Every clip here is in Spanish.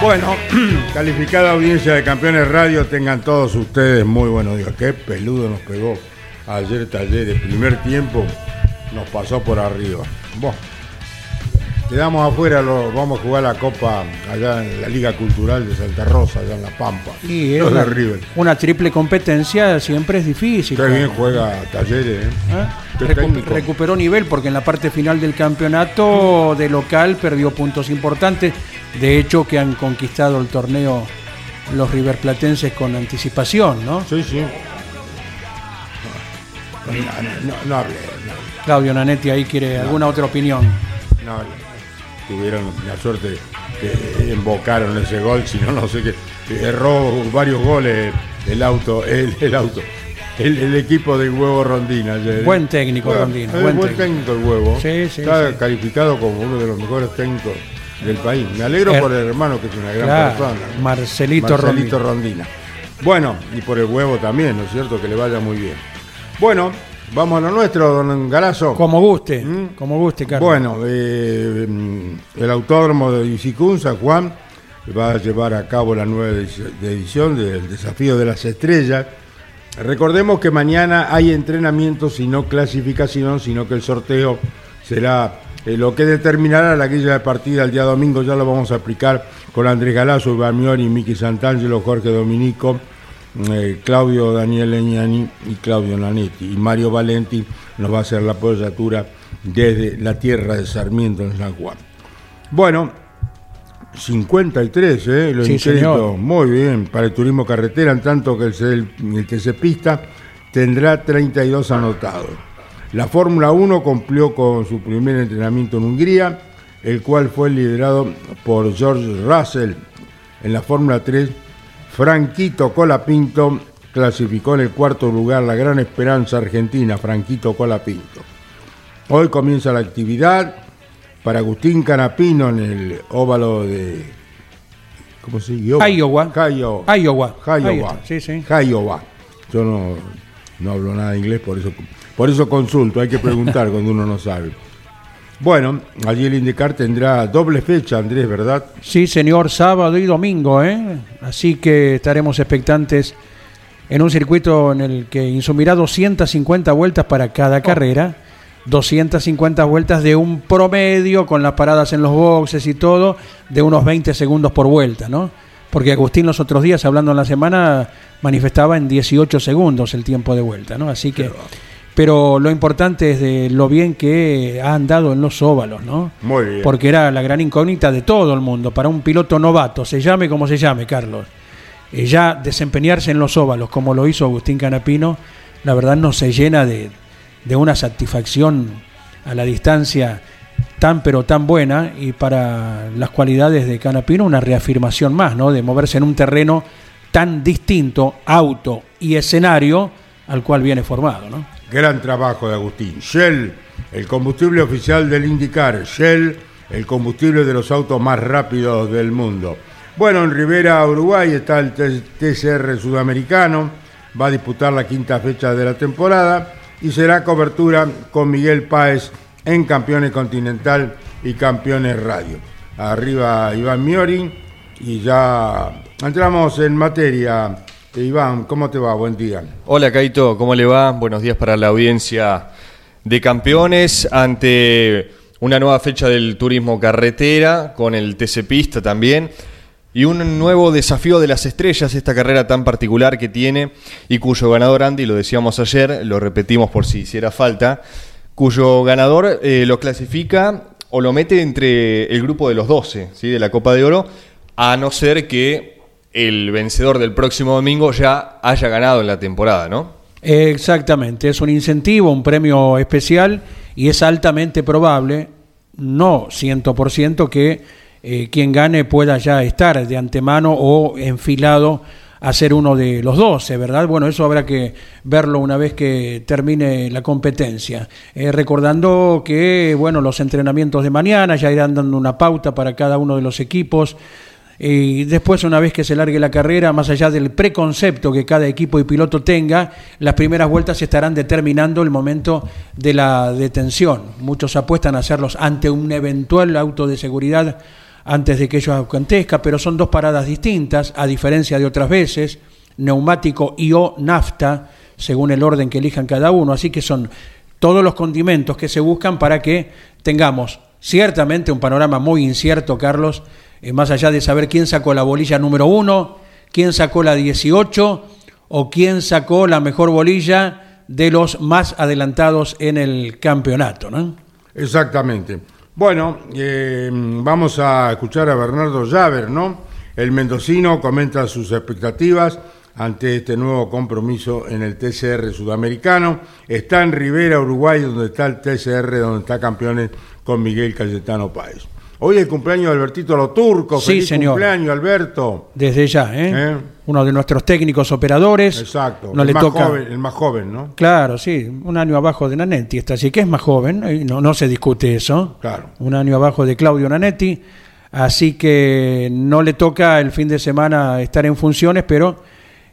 Bueno, calificada audiencia de Campeones Radio, tengan todos ustedes muy buenos días. Qué peludo nos pegó ayer taller. El primer tiempo nos pasó por arriba. Quedamos afuera, lo, vamos a jugar la Copa allá en la Liga Cultural de Santa Rosa, allá en La Pampa. Y es una, River. una triple competencia siempre es difícil. Qué bien juega Talleres, ¿eh? ¿Eh? Recu- recuperó nivel porque en la parte final del campeonato de local perdió puntos importantes. De hecho, que han conquistado el torneo los riverplatenses con anticipación, ¿no? Sí, sí. No, no, no, no hable, no. Claudio Nanetti ahí quiere alguna otra opinión. No, tuvieron la suerte que embocaron ese gol, si no, no sé qué. Erró varios goles el auto, el, el auto, el, el equipo del huevo Rondina. ayer. Buen técnico, Bueno, Rondina, buen buen, técnico. el huevo. Sí, sí, Está sí. calificado como uno de los mejores técnicos del país. Me alegro Er- por el hermano, que es una gran Claro, persona. Marcelito, Marcelito Rondina. Rondina. Bueno, y por el huevo también, ¿no es cierto? Que le vaya muy bien. Bueno, vamos a lo nuestro, don Galazo. Como guste, ¿Mm? como guste, Carlos. Bueno, eh, mm, el autódromo de Isicún, San Juan, va a llevar a cabo la nueva edición del Desafío de las Estrellas. Recordemos que mañana hay entrenamientos y no clasificación, sino que el sorteo será eh, lo que determinará la guía de partida el día domingo. Ya lo vamos a explicar con Andrés Galazo, Iván Miori, Miki Santangelo, Jorge Dominico, eh, Claudio Daniel Leñani y Claudio Nanetti. Y Mario Valenti nos va a hacer la apoyatura desde la tierra de Sarmiento en San Juan. Bueno, 53, ¿eh? Lo Sí, señor. Muy bien, para el turismo carretera, en tanto que el, el, el TC tendrá 32 anotados. La Fórmula 1 cumplió con su primer entrenamiento en Hungría, el cual fue liderado por George Russell. En la Fórmula 3, Franquito Colapinto clasificó en el cuarto lugar la gran esperanza argentina, Franquito Colapinto. Hoy comienza la actividad para Agustín Canapino en el óvalo de. ¿Cómo se llama? Iowa. Iowa. Iowa. Iowa. sí, sí. Iowa. Yo no, no hablo nada de inglés, por eso, por eso consulto. Hay que preguntar cuando uno no sabe. Bueno, allí el indicar tendrá doble fecha, Andrés, ¿verdad? Sí, señor, sábado y domingo, ¿eh? Así que estaremos expectantes en un circuito en el que insumirá 250 vueltas para cada carrera, 250 vueltas de un promedio con las paradas en los boxes y todo, de unos 20 segundos por vuelta, ¿no? Porque Agustín los otros días, hablando en la semana, manifestaba en 18 segundos el tiempo de vuelta, ¿no? Así que... Pero lo importante es de lo bien que ha andado en los óvalos, ¿no? Muy bien. Porque era la gran incógnita de todo el mundo, para un piloto novato, se llame como se llame, Carlos. Eh, ya desempeñarse en los óvalos, como lo hizo Agustín Canapino, la verdad no se llena de, de una satisfacción a la distancia tan pero tan buena y para las cualidades de Canapino una reafirmación más, ¿no? De moverse en un terreno tan distinto, auto y escenario, al cual viene formado, ¿no? Gran trabajo de Agustín. Shell, el combustible oficial del IndyCar. Shell, el combustible de los autos más rápidos del mundo. Bueno, en Rivera, Uruguay, está el TCR sudamericano. Va a disputar la quinta fecha de la temporada y será cobertura con Miguel Páez en Campeones Continental y Campeones Radio. Arriba Iván Miori y ya entramos en materia. Iván, ¿cómo te va? Buen día. Hola Caito, ¿cómo le va? Buenos días para la audiencia de campeones ante una nueva fecha del turismo carretera con el TC Pista también y un nuevo desafío de las estrellas, esta carrera tan particular que tiene y cuyo ganador Andy, lo decíamos ayer, lo repetimos por si hiciera falta, cuyo ganador eh, lo clasifica o lo mete entre el grupo de los 12 ¿sí? de la Copa de Oro, a no ser que el vencedor del próximo domingo ya haya ganado en la temporada, ¿no? Exactamente, es un incentivo, un premio especial y es altamente probable, no 100%, que eh, quien gane pueda ya estar de antemano o enfilado a ser uno de los 12, ¿verdad? Bueno, eso habrá que verlo una vez que termine la competencia. Eh, recordando que, bueno, los entrenamientos de mañana ya irán dando una pauta para cada uno de los equipos y después, una vez que se largue la carrera, más allá del preconcepto que cada equipo y piloto tenga, las primeras vueltas estarán determinando el momento de la detención. Muchos apuestan a hacerlos ante un eventual auto de seguridad antes de que ello acontezca, pero son dos paradas distintas, a diferencia de otras veces, neumático y o nafta, según el orden que elijan cada uno. Así que son todos los condimentos que se buscan para que tengamos ciertamente un panorama muy incierto, Carlos, eh, más allá de saber quién sacó la bolilla número uno, quién sacó la 18 o quién sacó la mejor bolilla de los más adelantados en el campeonato. ¿no? Exactamente. Bueno, eh, vamos a escuchar a Bernardo Llaver, ¿no? El mendocino comenta sus expectativas ante este nuevo compromiso en el TCR sudamericano. Está en Rivera, Uruguay, donde está el TCR, donde está campeones con Miguel Cayetano Páez. Hoy es el cumpleaños de Albertito Lo Turco. Sí, Feliz señor. cumpleaños, Alberto. Desde ya, ¿eh? ¿Eh? Uno de nuestros técnicos operadores. Exacto. No el, le más toca. joven, el más joven, ¿no? Claro, sí, un año abajo de Nanetti, está así que es más joven, y no, no se discute eso. Claro. Un año abajo de Claudio Nanetti, así que no le toca el fin de semana estar en funciones, pero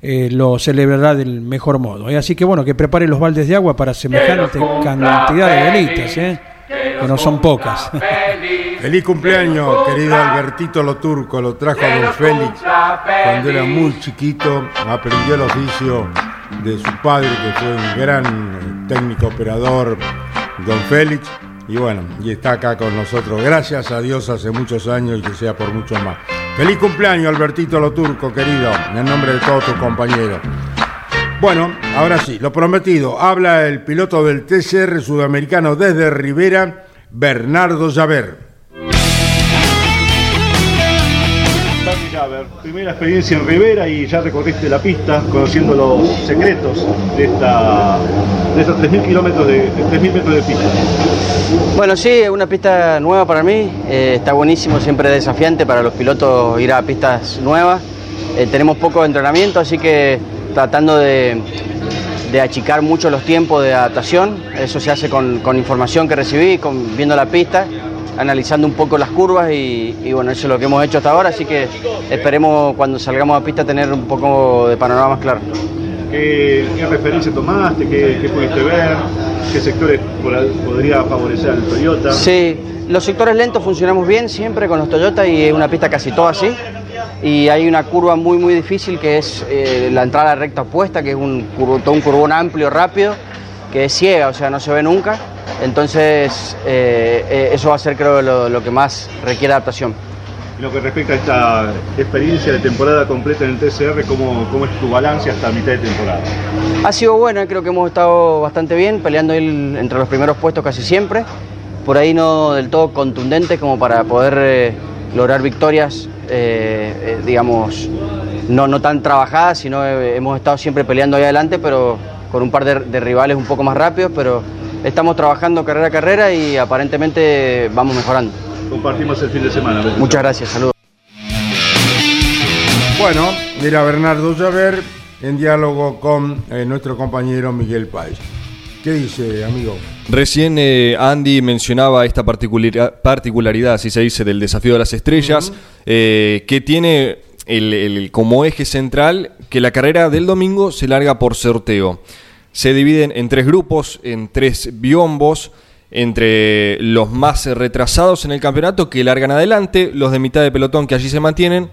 eh, lo celebrará del mejor modo. ¿eh? Así que bueno, que prepare los baldes de agua para semejante cantidad de velitas, ¿eh? Que no son pocas. Feliz cumpleaños, querido Albertito Lo Turco. Lo trajo a Don Félix cuando era muy chiquito. Aprendió el oficio de su padre, que fue un gran eh, técnico operador, Don Félix. Y bueno, y está acá con nosotros. Gracias a Dios hace muchos años y que sea por mucho más. Feliz cumpleaños, Albertito Lo Turco, querido, en nombre de todos tus compañeros. Bueno, ahora sí, lo prometido. Habla el piloto del TCR sudamericano desde Rivera, Bernardo Llaver. Primera experiencia en Rivera y ya recorriste la pista conociendo los secretos de, esta, de estos 3.000 kilómetros de 3.000 metros de pista. Bueno, sí, es una pista nueva para mí, eh, está buenísimo, siempre desafiante para los pilotos ir a pistas nuevas. Eh, tenemos poco entrenamiento, así que tratando de, de achicar mucho los tiempos de adaptación, eso se hace con, con información que recibí, con, viendo la pista, analizando un poco las curvas y, y bueno, eso es lo que hemos hecho hasta ahora, así que esperemos cuando salgamos a pista tener un poco de panorama más claro. ¿Qué, qué referencia tomaste? ¿Qué, qué pudiste ver? ¿Qué sectores podría favorecer al Toyota? Sí, los sectores lentos funcionamos bien siempre con los Toyota y es una pista casi toda así. Y hay una curva muy muy difícil que es eh, la entrada a la recta opuesta, que es un, curvo- todo un curvón amplio, rápido, que es ciega, o sea, no se ve nunca. Entonces, eh, eh, eso va a ser creo lo, lo que más requiere adaptación. En lo que respecta a esta experiencia de temporada completa en el TCR, ¿cómo, cómo es tu balance hasta mitad de temporada? Ha sido bueno, creo que hemos estado bastante bien, peleando ahí entre los primeros puestos casi siempre. Por ahí no del todo contundente como para poder eh, lograr victorias, eh, eh, digamos, no, no tan trabajadas, sino eh, hemos estado siempre peleando ahí adelante, pero con un par de, de rivales un poco más rápidos, pero estamos trabajando carrera a carrera y aparentemente vamos mejorando. Compartimos el fin de semana. Muchas gracias, saludos. Bueno, mira Bernardo Llaver en diálogo con eh, nuestro compañero Miguel Páez. ¿Qué dice, amigo? Recién eh, Andy mencionaba esta particularidad, así se dice, del desafío de las estrellas, eh, que tiene el- el- como eje central que la carrera del domingo se larga por sorteo. Se dividen en tres grupos, en tres biombos, entre los más retrasados en el campeonato que largan adelante, los de mitad de pelotón que allí se mantienen,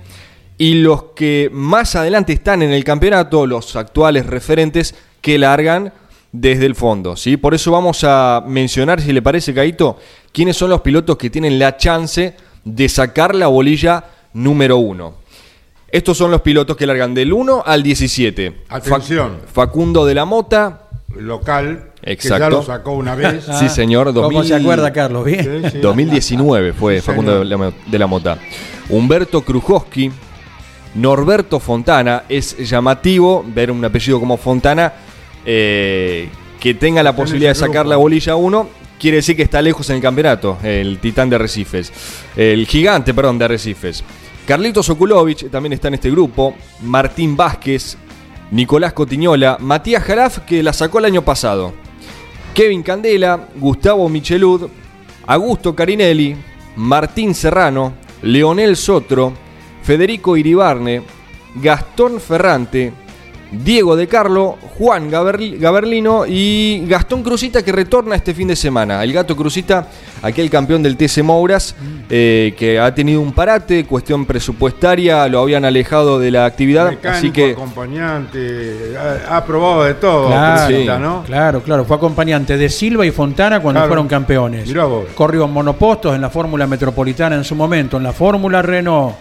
y los que más adelante están en el campeonato, los actuales referentes, que largan desde el fondo. ¿sí? Por eso vamos a mencionar, si le parece, Caito, quiénes son los pilotos que tienen la chance de sacar la bolilla número uno. Estos son los pilotos que largan del 1 al 17. Atención. Facundo de la Mota. Local. Exacto. Que ya lo sacó una vez. sí, señor. ¿Cómo se acuerda, Carlos? Bien. Sí, sí. 2019 fue Sí, Facundo de la, de la Mota. Humberto Krujowski. Norberto Fontana. Es llamativo ver un apellido como Fontana eh, que tenga la posibilidad de sacar la bolilla 1. Quiere decir que está lejos en el campeonato, el titán de Arrecifes. El gigante, perdón, de Arrecifes. Carlitos Okulovich también está en este grupo. Martín Vázquez, Nicolás Cotiñola, Matías Jaraf, que la sacó el año pasado. Kevin Candela, Gustavo Michelud, Augusto Carinelli, Martín Serrano, Leonel Sotro, Federico Iribarne, Gastón Ferrante, Diego De Carlo, Juan Gaberli- Gaberlino y Gastón Cruzita que retorna este fin de semana. El gato Cruzita, aquel campeón del TC Mouras, eh, que ha tenido un parate, cuestión presupuestaria, lo habían alejado de la actividad. Mecánico, así que acompañante, ha, ha probado de todo, Claro, Cruzita, ¿no? claro, claro. Fue acompañante de Silva y Fontana cuando Claro. fueron campeones. Mirá vos. Corrió en monopostos en la Fórmula Metropolitana en su momento, en la Fórmula Renault.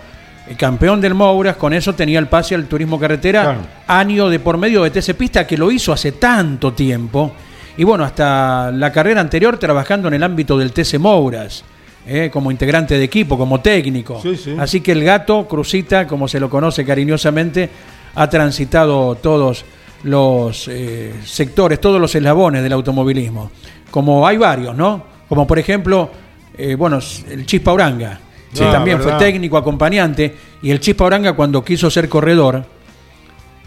Eh, Campeón del Mouras, con eso tenía el pase al turismo carretera, Claro. año de por medio de TC Pista, que lo hizo hace tanto tiempo. Y bueno, hasta la carrera anterior trabajando en el ámbito del TC Mouras, eh, como integrante de equipo, como técnico. Sí, sí. Así que el gato, Cruzita, como se lo conoce cariñosamente, ha transitado todos los eh, sectores, todos los eslabones del automovilismo. Como hay varios, ¿no? Como por ejemplo, eh, bueno, el Chispa Uranga, que Ah, también verdad. fue técnico, acompañante, y el Chispa Uranga cuando quiso ser corredor,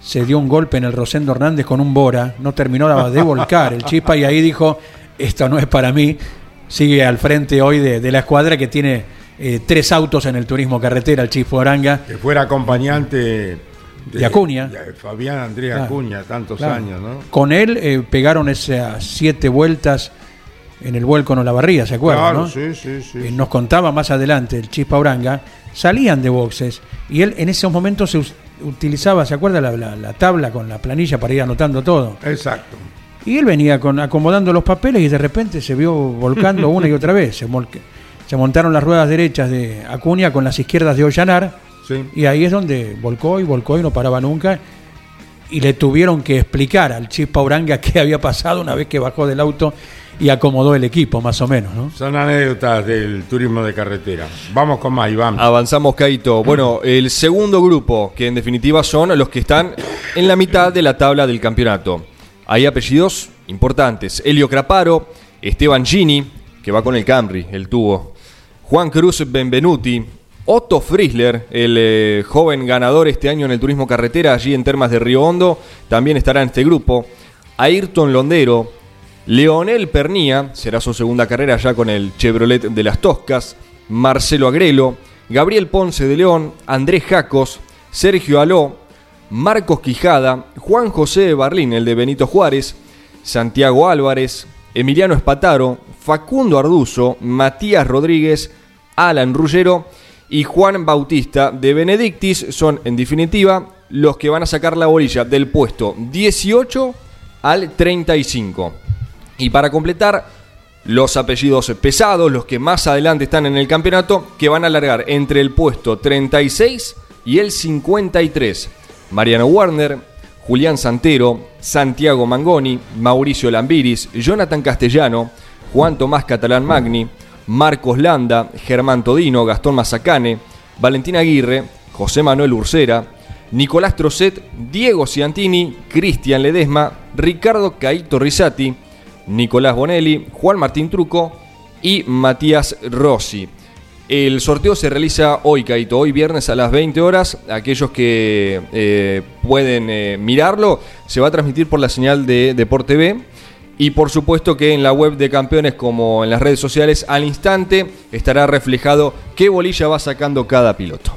se dio un golpe en el Rosendo Hernández con un Bora, no terminó de volcar el Chispa y ahí dijo, esto no es para mí, sigue al frente hoy de, de la escuadra que tiene eh, tres autos en el turismo carretera, el Chispa Uranga. Que fuera acompañante de, De Acuña. de Fabián Andrés Claro, Acuña, tantos Claro. años, ¿no? Con él eh, pegaron esas siete vueltas en el vuelco en Olavarría, ¿se acuerdan? Claro, no? sí, sí, sí. Eh, nos contaba más adelante el Chispa Uranga, salían de boxes y él en esos momentos se utilizaba, ¿se acuerda? La, la- la tabla con la planilla para ir anotando todo. Exacto. Y él venía con, acomodando los papeles y de repente se vio volcando una y otra vez. Se, molque- se montaron las ruedas derechas de Acuña con las izquierdas de Ollanar y ahí es donde volcó y volcó y no paraba nunca. Y le tuvieron que explicar al Chispa Uranga qué había pasado una vez que bajó del auto y acomodó el equipo, más o menos, ¿no? Son anécdotas del turismo de carretera. Vamos con más, Iván. Avanzamos, Caito. Bueno, el segundo grupo, que en definitiva son los que están en la mitad de la tabla del campeonato. Hay apellidos importantes. Elio Craparo, Esteban Gini, que va con el Camry, el tubo. Juan Cruz Benvenuti, Otto Frisler, el eh, joven ganador este año en el turismo carretera allí en Termas de Río Hondo, también estará en este grupo. Ayrton Londero, Leonel Pernía, será su segunda carrera ya con el Chevrolet de las Toscas, Marcelo Agrelo, Gabriel Ponce de León, Andrés Jacos, Sergio Aló, Marcos Quijada, Juan José Barlín, el de Benito Juárez, Santiago Álvarez, Emiliano Espataro, Facundo Arduzo, Matías Rodríguez, Alan Rullero y Juan Bautista de Benedictis son, en definitiva, los que van a sacar la bolilla del puesto 18 al 35. Y para completar, los apellidos pesados, los que más adelante están en el campeonato, que van a alargar entre el puesto 36 y el 53. Mariano Warner, Julián Santero, Santiago Mangoni, Mauricio Lambiris, Jonathan Castellano, Juan Tomás Catalán Magni, Marcos Landa, Germán Todino, Gastón Mazacane, Valentín Aguirre, José Manuel Ursera, Nicolás Trocet, Diego Ciantini, Cristian Ledesma, Ricardo Caito Risati, Nicolás Bonelli, Juan Martín Truco y Matías Rossi. El sorteo se realiza hoy, Caito, hoy viernes a las 20 horas. Aquellos que eh, pueden eh, mirarlo, se va a transmitir por la señal de Deport TV. Y por supuesto que en la web de campeones como en las redes sociales al instante estará reflejado qué bolilla va sacando cada piloto.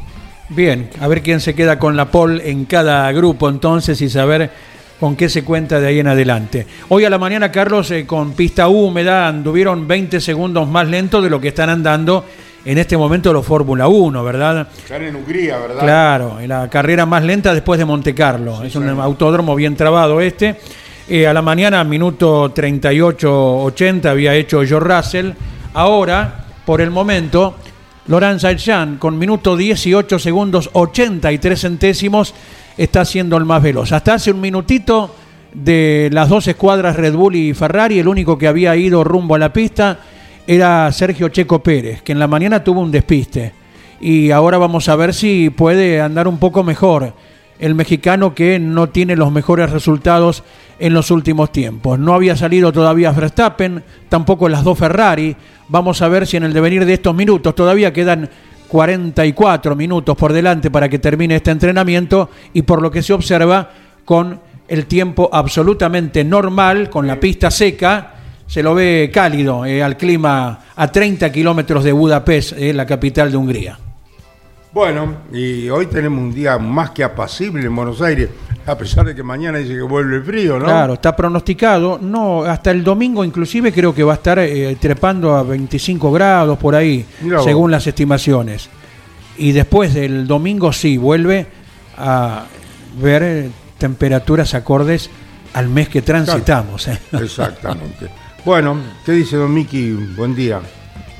Bien, a ver quién se queda con la pole en cada grupo entonces y saber con qué se cuenta de ahí en adelante. Hoy a la mañana, Carlos, eh, con pista húmeda, anduvieron 20 segundos más lento de lo que están andando en este momento los Fórmula 1, ¿verdad? Están en Hungría, ¿verdad? Claro, en la carrera más lenta después de Monte Carlo. es un autódromo bien trabado este. Eh, a la mañana, minuto 38-80, había hecho George Russell. Ahora, por el momento, Laurent Saint con minuto 18 segundos 83 centésimos está siendo el más veloz. Hasta hace un minutito de las dos escuadras Red Bull y Ferrari, el único que había ido rumbo a la pista era Sergio Checo Pérez, que en la mañana tuvo un despiste. Y ahora vamos a ver si puede andar un poco mejor el mexicano que no tiene los mejores resultados en los últimos tiempos. No había salido todavía Verstappen, tampoco las dos Ferrari. Vamos a ver si en el devenir de estos minutos todavía quedan 44 minutos por delante para que termine este entrenamiento y por lo que se observa con el tiempo absolutamente normal, con la pista seca, se lo ve cálido eh, al clima a 30 kilómetros de Budapest, eh, la capital de Hungría. Bueno, y hoy tenemos un día más que apacible en Buenos Aires, a pesar de que mañana dice que vuelve el frío, ¿no? Claro, está pronosticado, no, hasta el domingo inclusive creo que va a estar eh, trepando a 25 grados por ahí, según las estimaciones. Y después del domingo sí, vuelve a ver eh, temperaturas acordes al mes que transitamos. ¿eh? Exactamente. Bueno, ¿qué dice Don Miki? Buen día.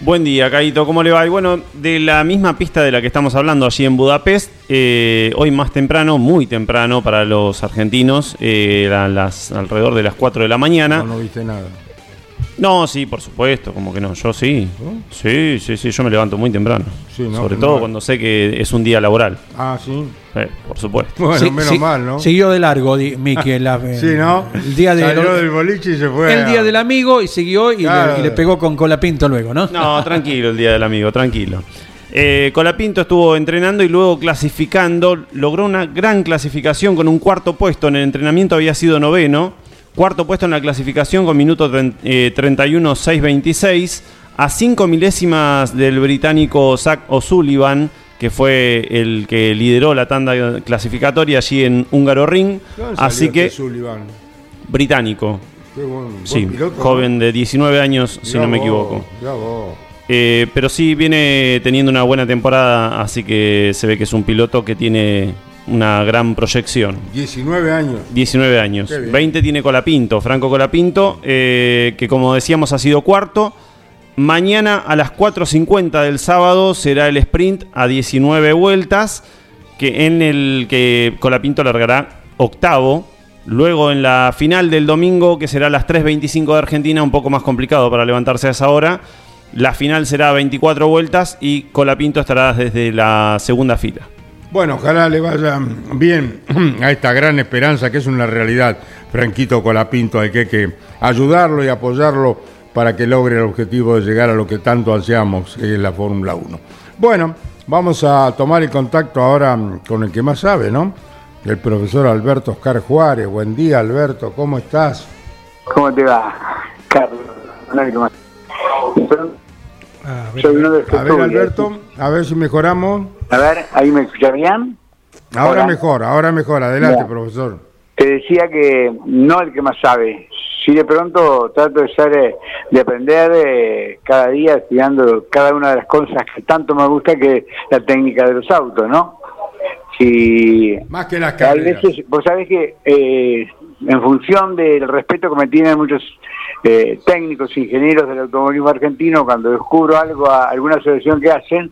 Buen día, Caito, ¿cómo le va? Y bueno, de la misma pista de la que estamos hablando allí en Budapest, eh, hoy más temprano, muy temprano para los argentinos, eh, las, alrededor de las 4 de la mañana. No, no viste nada. No, sí, por supuesto, como que no, yo sí. Sí, sí, sí, yo me levanto muy temprano. Sobre todo cuando sé que es un día laboral. Ah, sí. Eh, por supuesto. Bueno, menos mal, ¿no? Siguió de largo, Miki. Eh, sí, ¿no? El día del boliche y se fue. El día del amigo y siguió y, le, pegó con Colapinto luego, ¿no? No, tranquilo el día del amigo, tranquilo. Eh, Colapinto estuvo entrenando y luego clasificando. Logró una gran clasificación con un cuarto puesto. En el entrenamiento había sido noveno Cuarto puesto en la clasificación con minuto 31-6-26, a 5 milésimas del británico Zach O'Sullivan, que fue el que lideró la tanda clasificatoria allí en Húngaro Ring. Así que. Este británico. sí, joven de 19 años, si no me equivoco. Eh, pero sí viene teniendo una buena temporada, así que se ve que es un piloto que tiene una gran proyección. 19 años. 19 años. 20 tiene Colapinto, Franco Colapinto, eh, que como decíamos ha sido cuarto. Mañana a las 4.50 del sábado será el sprint a 19 vueltas, que en el que Colapinto largará octavo. Luego en la final del domingo, que será a las 3.25 de Argentina, un poco más complicado para levantarse a esa hora. La final será a 24 vueltas y Colapinto estará desde la segunda fila. Bueno, ojalá le vaya bien a esta gran esperanza que es una realidad. Franquito Colapinto, hay que, ayudarlo y apoyarlo para que logre el objetivo de llegar a lo que tanto ansiamos, que es la Fórmula 1. Bueno, vamos a tomar el contacto ahora con el que más sabe, ¿no? El profesor Alberto Oscar Juárez. Buen día, Alberto, ¿cómo estás? ¿Cómo te va, Carlos? A ver, Alberto, a ver si mejoramos. A ver, ¿ahí me escucha bien? Ahora, mejor, ahora mejor. Adelante, profesor. Te decía que no el que más sabe. Si de pronto trato de ser, eh, de aprender eh, cada día estudiando cada una de las cosas que tanto me gusta que la técnica de los autos, ¿no? Si más que las carreras. Veces, vos sabés que eh, en función del respeto que me tienen muchos eh, técnicos, ingenieros del automovilismo argentino, cuando descubro algo, a alguna asociación que hacen,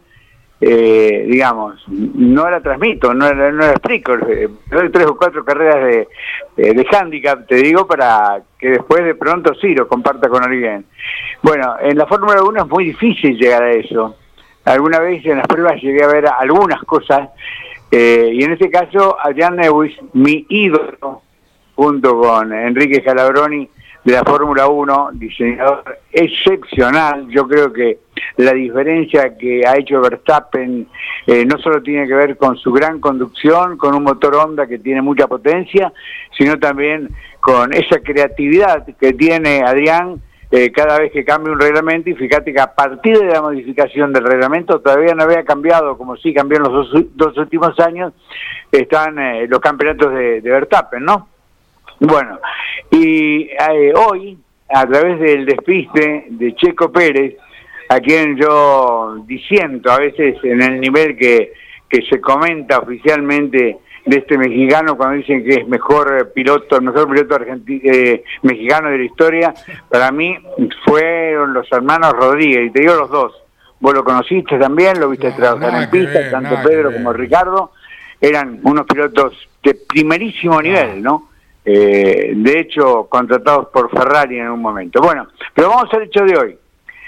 eh, digamos, no la transmito, no, no la explico. Eh, doy tres o cuatro carreras de, de, handicap, te digo, para que después de pronto sí lo comparta con alguien. Bueno, en la Fórmula 1 es muy difícil llegar a eso. Alguna vez en las pruebas llegué a ver algunas cosas, y en este caso, Adrián Lewis, mi ídolo, junto con Enrique Calabroni, de la Fórmula 1, diseñador excepcional. Yo creo que la diferencia que ha hecho Verstappen eh, no solo tiene que ver con su gran conducción, con un motor Honda que tiene mucha potencia, sino también con esa creatividad que tiene Adrián eh, cada vez que cambia un reglamento y fíjate que a partir de la modificación del reglamento todavía no había cambiado como sí cambió en los dos, últimos años están eh, los campeonatos de, de Verstappen, ¿no? Bueno, y eh, hoy, a través del despiste de Checo Pérez, a quien yo disiento a veces en el nivel que, que se comenta oficialmente de este mexicano cuando dicen que es mejor piloto, el mejor piloto argentino, eh, mexicano de la historia, para mí fueron los hermanos Rodríguez, y te digo los dos. Vos lo conociste también, lo viste No, trabajar en pista, ver, tanto Pedro como Ricardo, eran unos pilotos de primerísimo nivel, ¿no? Eh, de hecho, contratados por Ferrari en un momento. Bueno, pero vamos al hecho de hoy.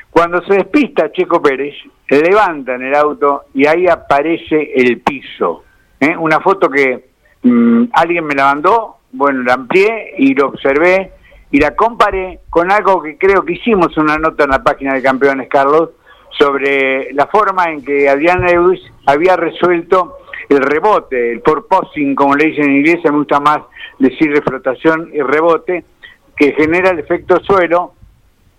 Cuando se despista Checo Pérez, levantan el auto y ahí aparece el piso. ¿eh? Una foto que mm, alguien me la mandó, bueno, la amplié y lo observé y la comparé con algo que creo que hicimos una nota en la página de Campeones, Carlos, sobre la forma en que Adrián Lewis había resuelto el rebote, el porpoising, como le dicen en inglés, me gusta más decir de flotación y rebote, que genera el efecto suelo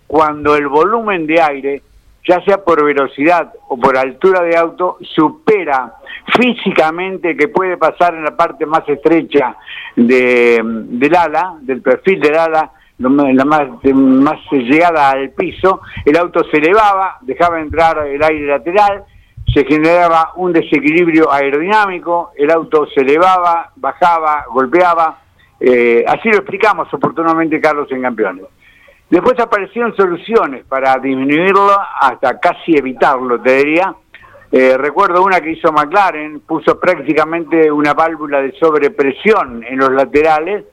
cuando el volumen de aire, ya sea por velocidad o por altura de auto, supera físicamente que puede pasar en la parte más estrecha de, del ala, del perfil del ala, la más, más llegada al piso, el auto se elevaba, dejaba entrar el aire lateral, se generaba un desequilibrio aerodinámico, el auto se elevaba, bajaba, golpeaba, eh, así lo explicamos oportunamente Carlos en Campeones. Después aparecieron soluciones para disminuirlo hasta casi evitarlo, te diría. Eh, recuerdo una que hizo McLaren, puso prácticamente una válvula de sobrepresión en los laterales,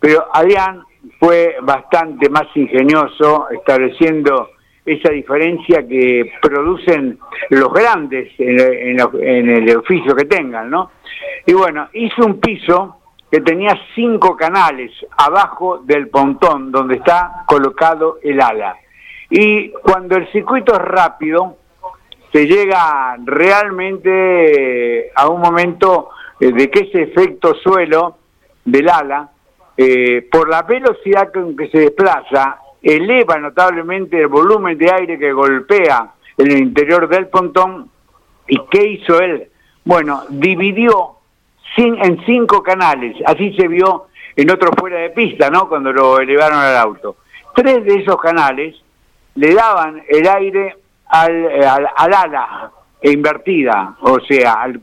pero Adrián fue bastante más ingenioso estableciendo esa diferencia que producen los grandes en, en el oficio que tengan, ¿no? Y bueno, hizo un piso que tenía cinco canales abajo del pontón donde está colocado el ala. Y cuando el circuito es rápido, se llega realmente a un momento eh, de que ese efecto suelo del ala, eh, por la velocidad con que se desplaza, eleva notablemente el volumen de aire que golpea en el interior del pontón. ¿Y qué hizo él? Bueno, dividió en cinco canales, así se vio en otro fuera de pista, ¿no? Cuando lo elevaron al auto. Tres de esos canales le daban el aire al, eh, al, al ala e invertida, o sea, al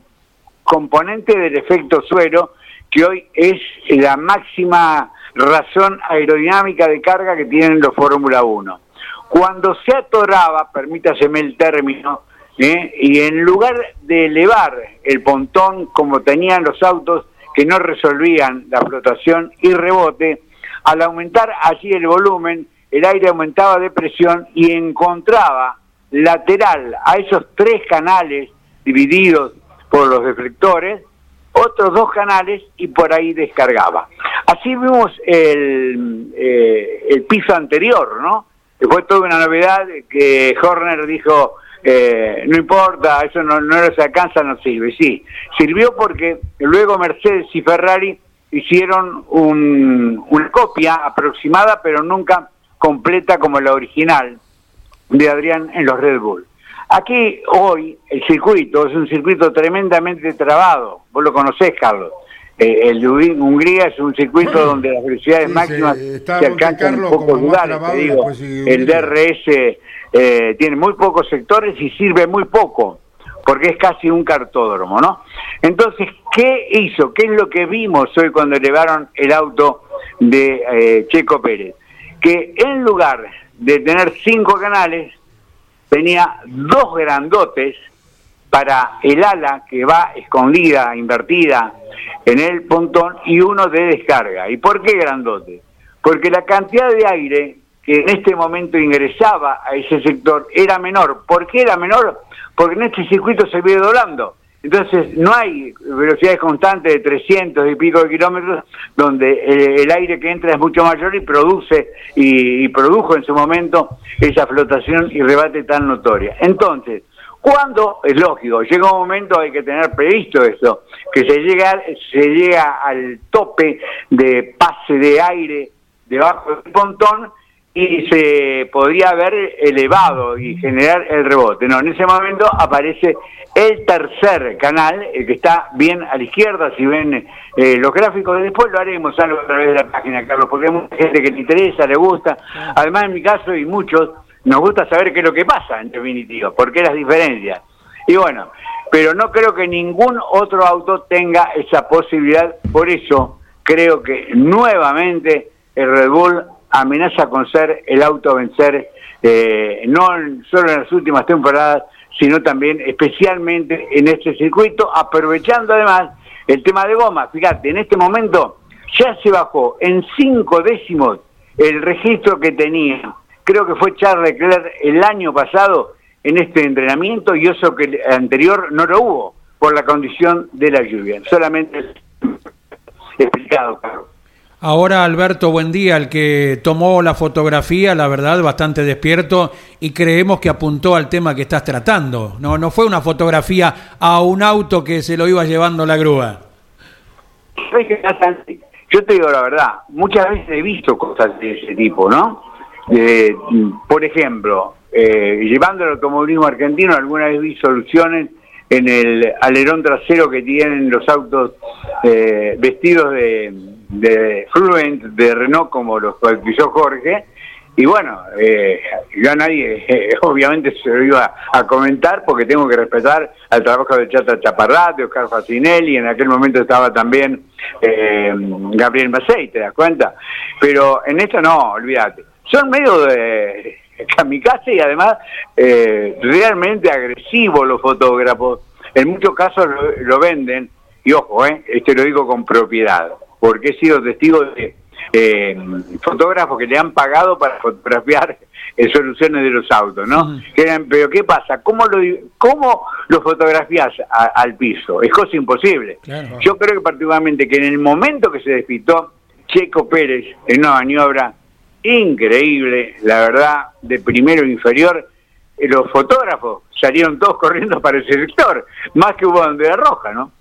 componente del efecto suelo, que hoy es la máxima razón aerodinámica de carga que tienen los Fórmula 1. Cuando se atoraba, permítaseme el término, ¿eh? y en lugar de elevar el pontón como tenían los autos que no resolvían la flotación y rebote, al aumentar allí el volumen, el aire aumentaba de presión y encontraba lateral a esos tres canales divididos por los deflectores, otros dos canales y por ahí descargaba. Así vimos el, eh, el piso anterior, ¿no? Que fue toda una novedad que Horner dijo, eh, no importa, eso no, no les alcanza, no sirve. Sí, sirvió porque luego Mercedes y Ferrari hicieron un- una copia aproximada, pero nunca completa como la original de Adrián en los Red Bull. Aquí hoy el circuito es un circuito tremendamente trabado, vos lo conocés, Carlos. Eh, el de Hungría- es un circuito donde las velocidades Sí, máximas se- alcanzan en pocos lugares. trabado te digo. El. DRS eh, tiene muy pocos sectores y sirve muy poco, porque es casi un cartódromo, ¿no? Entonces, ¿qué hizo? ¿Qué es lo que vimos hoy cuando elevaron el auto de eh, Checo Pérez? Que en lugar de tener cinco canales, tenía dos grandotes para el ala que va escondida, invertida en el pontón y uno de descarga. ¿Y por qué grandote? Porque la cantidad de aire que en este momento ingresaba a ese sector era menor. ¿Por qué era menor? Porque en este circuito se viene doblando. Entonces no hay velocidades constantes de 300 y pico de kilómetros donde eh, el aire que entra es mucho mayor y produce y, y produjo en su momento esa flotación y rebate tan notoria. Entonces, cuando es lógico, llega un momento hay que tener previsto esto, que se llega se llega al tope de pase de aire debajo del pontón y se podría haber elevado y generar el rebote. No, en ese momento aparece el tercer canal, el que está bien a la izquierda, si ven eh, los gráficos, después lo haremos algo a través de la página, Carlos, porque hay mucha gente que le interesa, le gusta. Además, en mi caso y muchos, nos gusta saber qué es lo que pasa, en definitiva, por qué las diferencias. Y bueno, pero no creo que ningún otro auto tenga esa posibilidad, por eso creo que nuevamente el Red Bull amenaza con ser el auto a vencer, eh, no solo en las últimas temporadas, sino también especialmente en este circuito, aprovechando además el tema de goma. Fíjate, en este momento ya se bajó en cinco décimos el registro que tenía. Creo que fue Charles Leclerc el año pasado en este entrenamiento y eso que el anterior no lo hubo por la condición de la lluvia. Solamente explicado, Carlos. Ahora Alberto buen día, el que tomó la fotografía, la verdad, bastante despierto y creemos que apuntó al tema que estás tratando. No, no fue una fotografía a un auto que se lo iba llevando la grúa. Yo te digo la verdad, muchas veces he visto cosas de ese tipo, ¿no? Por ejemplo, eh, llevando el automovilismo argentino, alguna vez vi soluciones en el alerón trasero que tienen los autos eh, vestidos de, de Fluent, de Renault, como los bautizó Jorge. Y bueno, eh, yo a nadie, eh, obviamente se lo iba a comentar porque tengo que respetar al trabajo de Chata Chaparrat, de Oscar Facinelli, en aquel momento estaba también eh, Gabriel Macei, ¿te das cuenta? Pero en esto no, olvídate. Son medio de kamikaze y además eh, realmente agresivos los fotógrafos. En muchos casos lo, venden, y ojo, eh, este lo digo con propiedad, porque he sido testigo de eh, fotógrafos que le han pagado para fotografiar en soluciones de los autos, ¿no? pero ¿qué pasa? ¿Cómo lo, cómo lo fotografías al piso? Es cosa imposible. Yo creo que particularmente que en el momento que se despistó Checo Pérez en una maniobra increíble, la verdad, de primero inferior. Eh, los fotógrafos salieron todos corriendo para ese sector, más que hubo bandera roja, ¿no?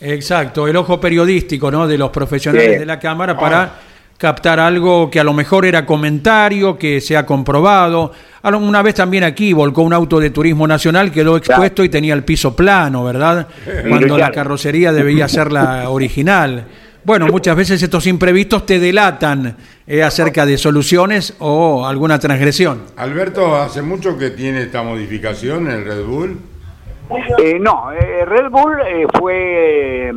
Exacto, el ojo periodístico, ¿no? De los profesionales de la cámara para ah. captar algo que a lo mejor era comentario, que se ha comprobado. Una vez también aquí volcó un auto de turismo nacional, quedó expuesto y tenía el piso plano, ¿verdad? Cuando la carrocería debía ser la original. Bueno, muchas veces estos imprevistos te delatan eh, acerca de soluciones o alguna transgresión. Alberto, ¿hace mucho que tiene esta modificación el Red Bull? Eh, no, eh, Red Bull fue,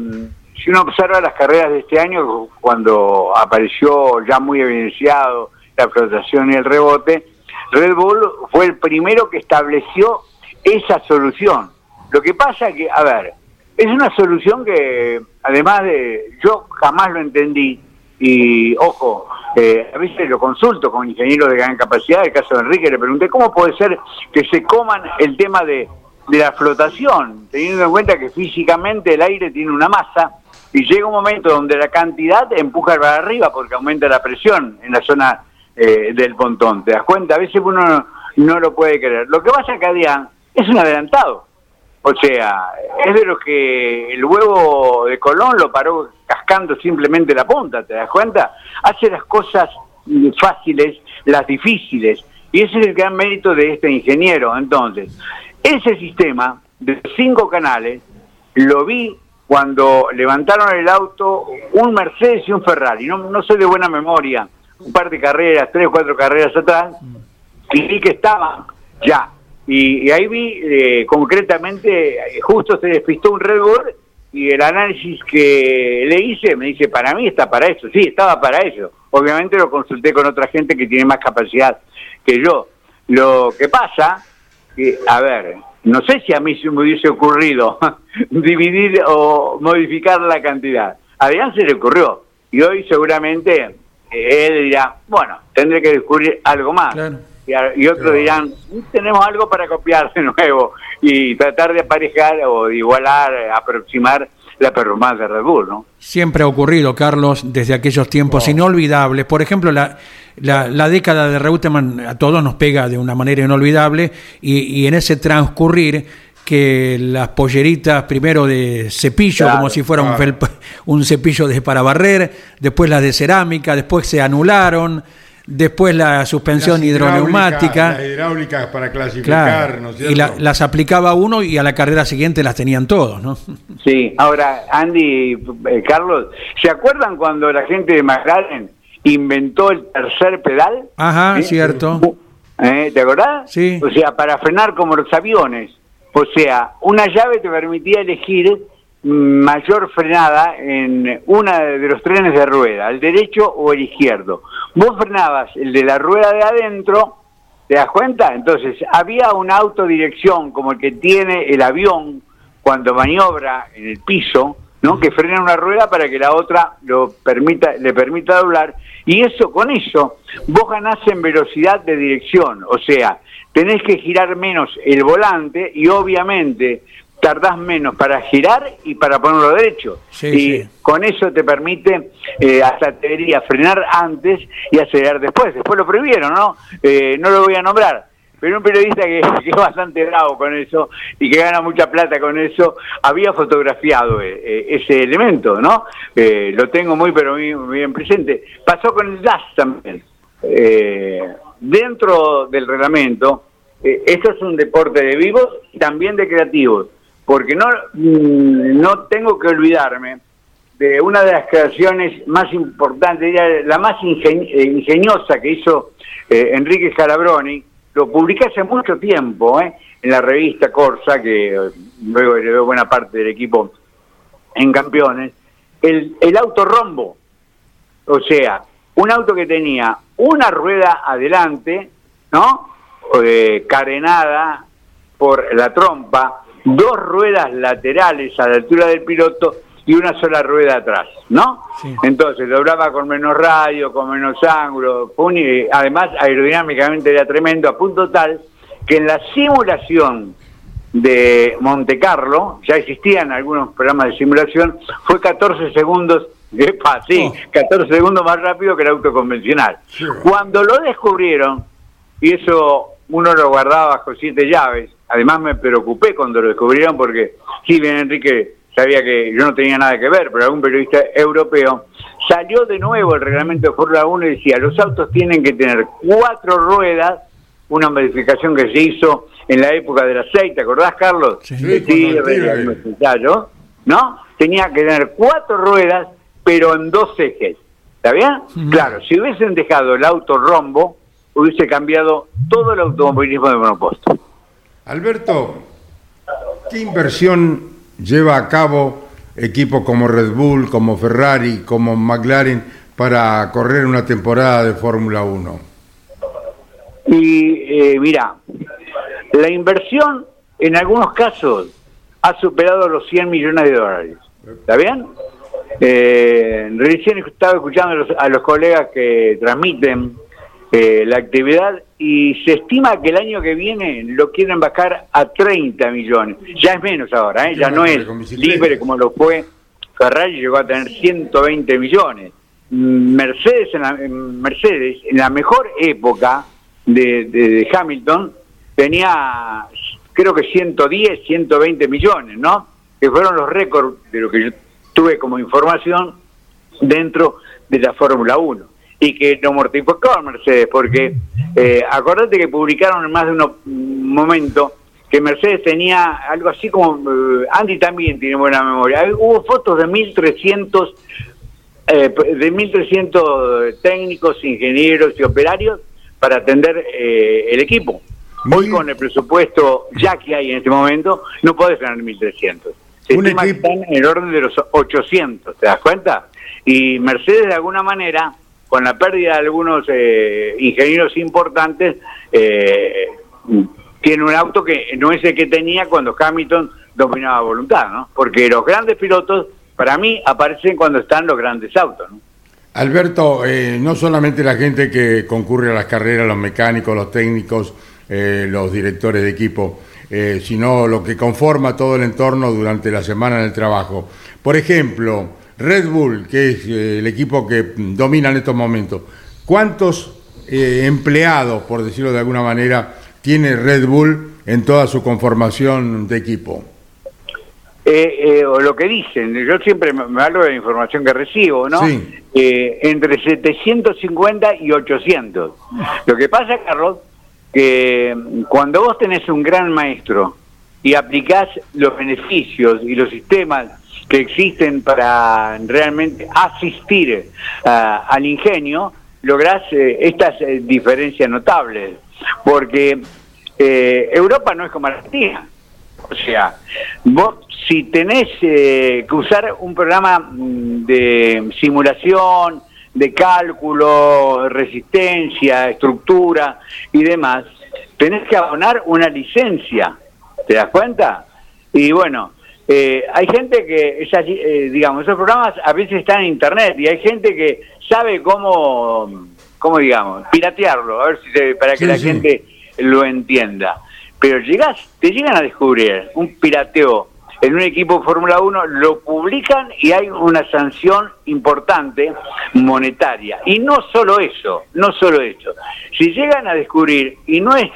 si uno observa las carreras de este año, cuando apareció ya muy evidenciado la flotación y el rebote, Red Bull fue el primero que estableció esa solución. Lo que pasa que, a ver, es una solución que, además de, yo jamás lo entendí, y ojo, eh, a veces lo consulto con ingenieros de gran capacidad, el caso de Enrique, le pregunté cómo puede ser que se coman el tema de, de la flotación, teniendo en cuenta que físicamente el aire tiene una masa y llega un momento donde la cantidad empuja para arriba porque aumenta la presión en la zona eh, del pontón. ¿Te das cuenta? A veces uno no, no lo puede creer. Lo que pasa acá, Adrián, es un adelantado. O sea, es de los que el huevo de Colón lo paró cascando simplemente la punta, ¿te das cuenta? Hace las cosas fáciles, las difíciles. Y ese es el gran mérito de este ingeniero. Entonces, ese sistema de cinco canales lo vi cuando levantaron el auto un Mercedes y un Ferrari. No, no soy de buena memoria, un par de carreras, tres o cuatro carreras atrás, y vi que estaban ya y, ahí vi eh, concretamente, eh, justo se despistó un Red y el análisis que le hice me dice, para mí está para eso. Sí, estaba para eso. Obviamente lo consulté con otra gente que tiene más capacidad que yo. Lo que pasa, que, a ver, no sé si a mí se me hubiese ocurrido dividir o modificar la cantidad. A se le ocurrió. Y hoy seguramente eh, él dirá, bueno, tendré que descubrir algo más y, otros dirán, tenemos algo para copiar de nuevo y tratar de aparejar o de igualar, aproximar la performance de Red Bull, ¿no? Siempre ha ocurrido, Carlos, desde aquellos tiempos inolvidables. Por ejemplo, la, la, década de Reutemann a todos nos pega de una manera inolvidable y, en ese transcurrir que las polleritas primero de cepillo, como si fuera un, un cepillo de para barrer, después las de cerámica, después se anularon después la suspensión hidroneumática. Las hidráulicas para clasificar, ¿no Y las aplicaba uno y a la carrera siguiente las tenían todos, ¿no? Sí, ahora, Andy, eh, Carlos, ¿se acuerdan cuando la gente de McLaren inventó el tercer pedal? Ajá, cierto. ¿Eh? ¿Te acordás? Sí. O sea, para frenar como los aviones. O sea, una llave te permitía elegir mayor frenada en una de los trenes de rueda, el derecho o el izquierdo. Vos frenabas el de la rueda de adentro, ¿te das cuenta? Entonces, había una autodirección como el que tiene el avión cuando maniobra en el piso, ¿no? Que frena una rueda para que la otra lo permita, le permita doblar. Y eso, con eso, vos ganás en velocidad de dirección. O sea, tenés que girar menos el volante y obviamente tardás menos para girar y para ponerlo derecho. Sí, y sí. con eso te permite, eh, hasta te diría, frenar antes y acelerar después. Después lo prohibieron, ¿no? Eh, no lo voy a nombrar. Pero un periodista que, que es bastante bravo con eso y que gana mucha plata con eso, había fotografiado eh, eh, ese elemento, ¿no? Eh, lo tengo muy, pero muy, muy bien presente. Pasó con el DAS también. Eh, dentro del reglamento, esto es un deporte de vivos y también de creativos, porque no, mm, no tengo que olvidarme de una de las creaciones más importantes, la más eh, ingeniosa que hizo eh, Enrique Scalabroni, lo publiqué hace mucho tiempo eh, en la revista Corsa, que eh, luego heredó buena parte del equipo en campeones, el, el auto rombo. O sea, un auto que tenía una rueda adelante, ¿no? Carenada por la trompa, dos ruedas laterales a la altura del piloto y una sola rueda atrás, ¿no? Sí. Entonces doblaba con menos radio, con menos ángulo, fue un- eh, además aerodinámicamente era tremendo, a punto tal que en la simulación de Monte Carlo, ya existían algunos programas de simulación, fue 14 segundos, epa, sí, Oh. 14 segundos más rápido que el auto convencional. Cuando lo descubrieron, y eso uno lo guardaba bajo siete llaves, además me preocupé cuando lo descubrieron porque, si bien Enrique sabía que yo no tenía nada que ver, pero algún periodista europeo, salió de nuevo el reglamento de Fórmula 1 y decía, los autos tienen que tener cuatro ruedas, una modificación que se hizo en la época del aceite, ¿te acordás, Carlos? Sí. Sí, algunos ensayos, ¿no? Tenía que tener cuatro ruedas, pero en dos ejes. ¿Está bien? Claro, si hubiesen dejado el auto rombo, hubiese cambiado todo el automovilismo de monoposto. Alberto, ¿qué inversión lleva a cabo equipos como Red Bull, como Ferrari, como McLaren para correr una temporada de Fórmula 1? Y eh, mira, la inversión en algunos casos ha superado los 100 millones de dólares. ¿Está bien? Eh, recién estaba escuchando a los, a los colegas que transmiten eh, la actividad y se estima que el año que viene lo quieren bajar a 30 millones. Ya es menos ahora, ¿eh? ya no es libre como lo fue. Ferrari llegó a tener 120 millones. Mm, Mercedes en la, Mercedes, en la mejor época de, de- de Hamilton, tenía creo que 110, 120 millones, ¿no? Que fueron los récords de lo que yo tuve como información dentro de la Fórmula 1 y que no mortificó a Mercedes porque eh, acordate que publicaron en más de uno- un momento que Mercedes tenía algo así como eh, Andy también tiene buena memoria. Hubo fotos de 1300 eh, de 1300 técnicos ingenieros y operarios para atender eh, el equipo. Hoy Mil- con el presupuesto ya que hay en este momento no podés ganar 1300 se Un estima que equipo- están en el orden de los 800, ¿te das cuenta? Y Mercedes de alguna manera, con la pérdida de algunos eh, ingenieros importantes, eh, tiene un auto que no es el que tenía cuando Hamilton dominaba voluntad, ¿no? Porque los grandes pilotos, para mí, aparecen cuando están los grandes autos. Alberto, eh, no solamente la gente que concurre a las carreras, los mecánicos, los técnicos, los directores de equipo, sino lo que conforma todo el entorno durante la semana del trabajo. Por ejemplo, Red Bull, que es eh, el equipo que mm, domina en estos momentos, ¿cuántos eh, empleados, por decirlo de alguna manera, tiene Red Bull en toda su conformación de equipo? Eh, eh, o lo que dicen, yo siempre me, hablo de la información que recibo, ¿no? Sí. Entre 750 y 800. Lo que pasa, Carlos, que mm, cuando vos tenés un gran maestro y aplicás los beneficios y los sistemas que existen para realmente asistir ah, al ingenio, lográs eh, estas eh, diferencias notables. porque eh, Europa no es como Argentina. O sea, vos si tenés eh, que usar un programa mm, de simulación, de cálculo, resistencia, estructura y demás, tenés que abonar una licencia. ¿Te das cuenta? Y bueno, eh, hay gente que, esas, eh, digamos, esos programas a veces están en internet y hay gente que sabe cómo, cómo digamos, piratearlo, a ver si se, para que Sí, la sí. gente lo entienda. Pero llegas, te llegan a descubrir un pirateo en un equipo Fórmula 1, lo publican y hay una sanción importante monetaria. Y no solo eso, no solo eso. Si llegan a descubrir, y no es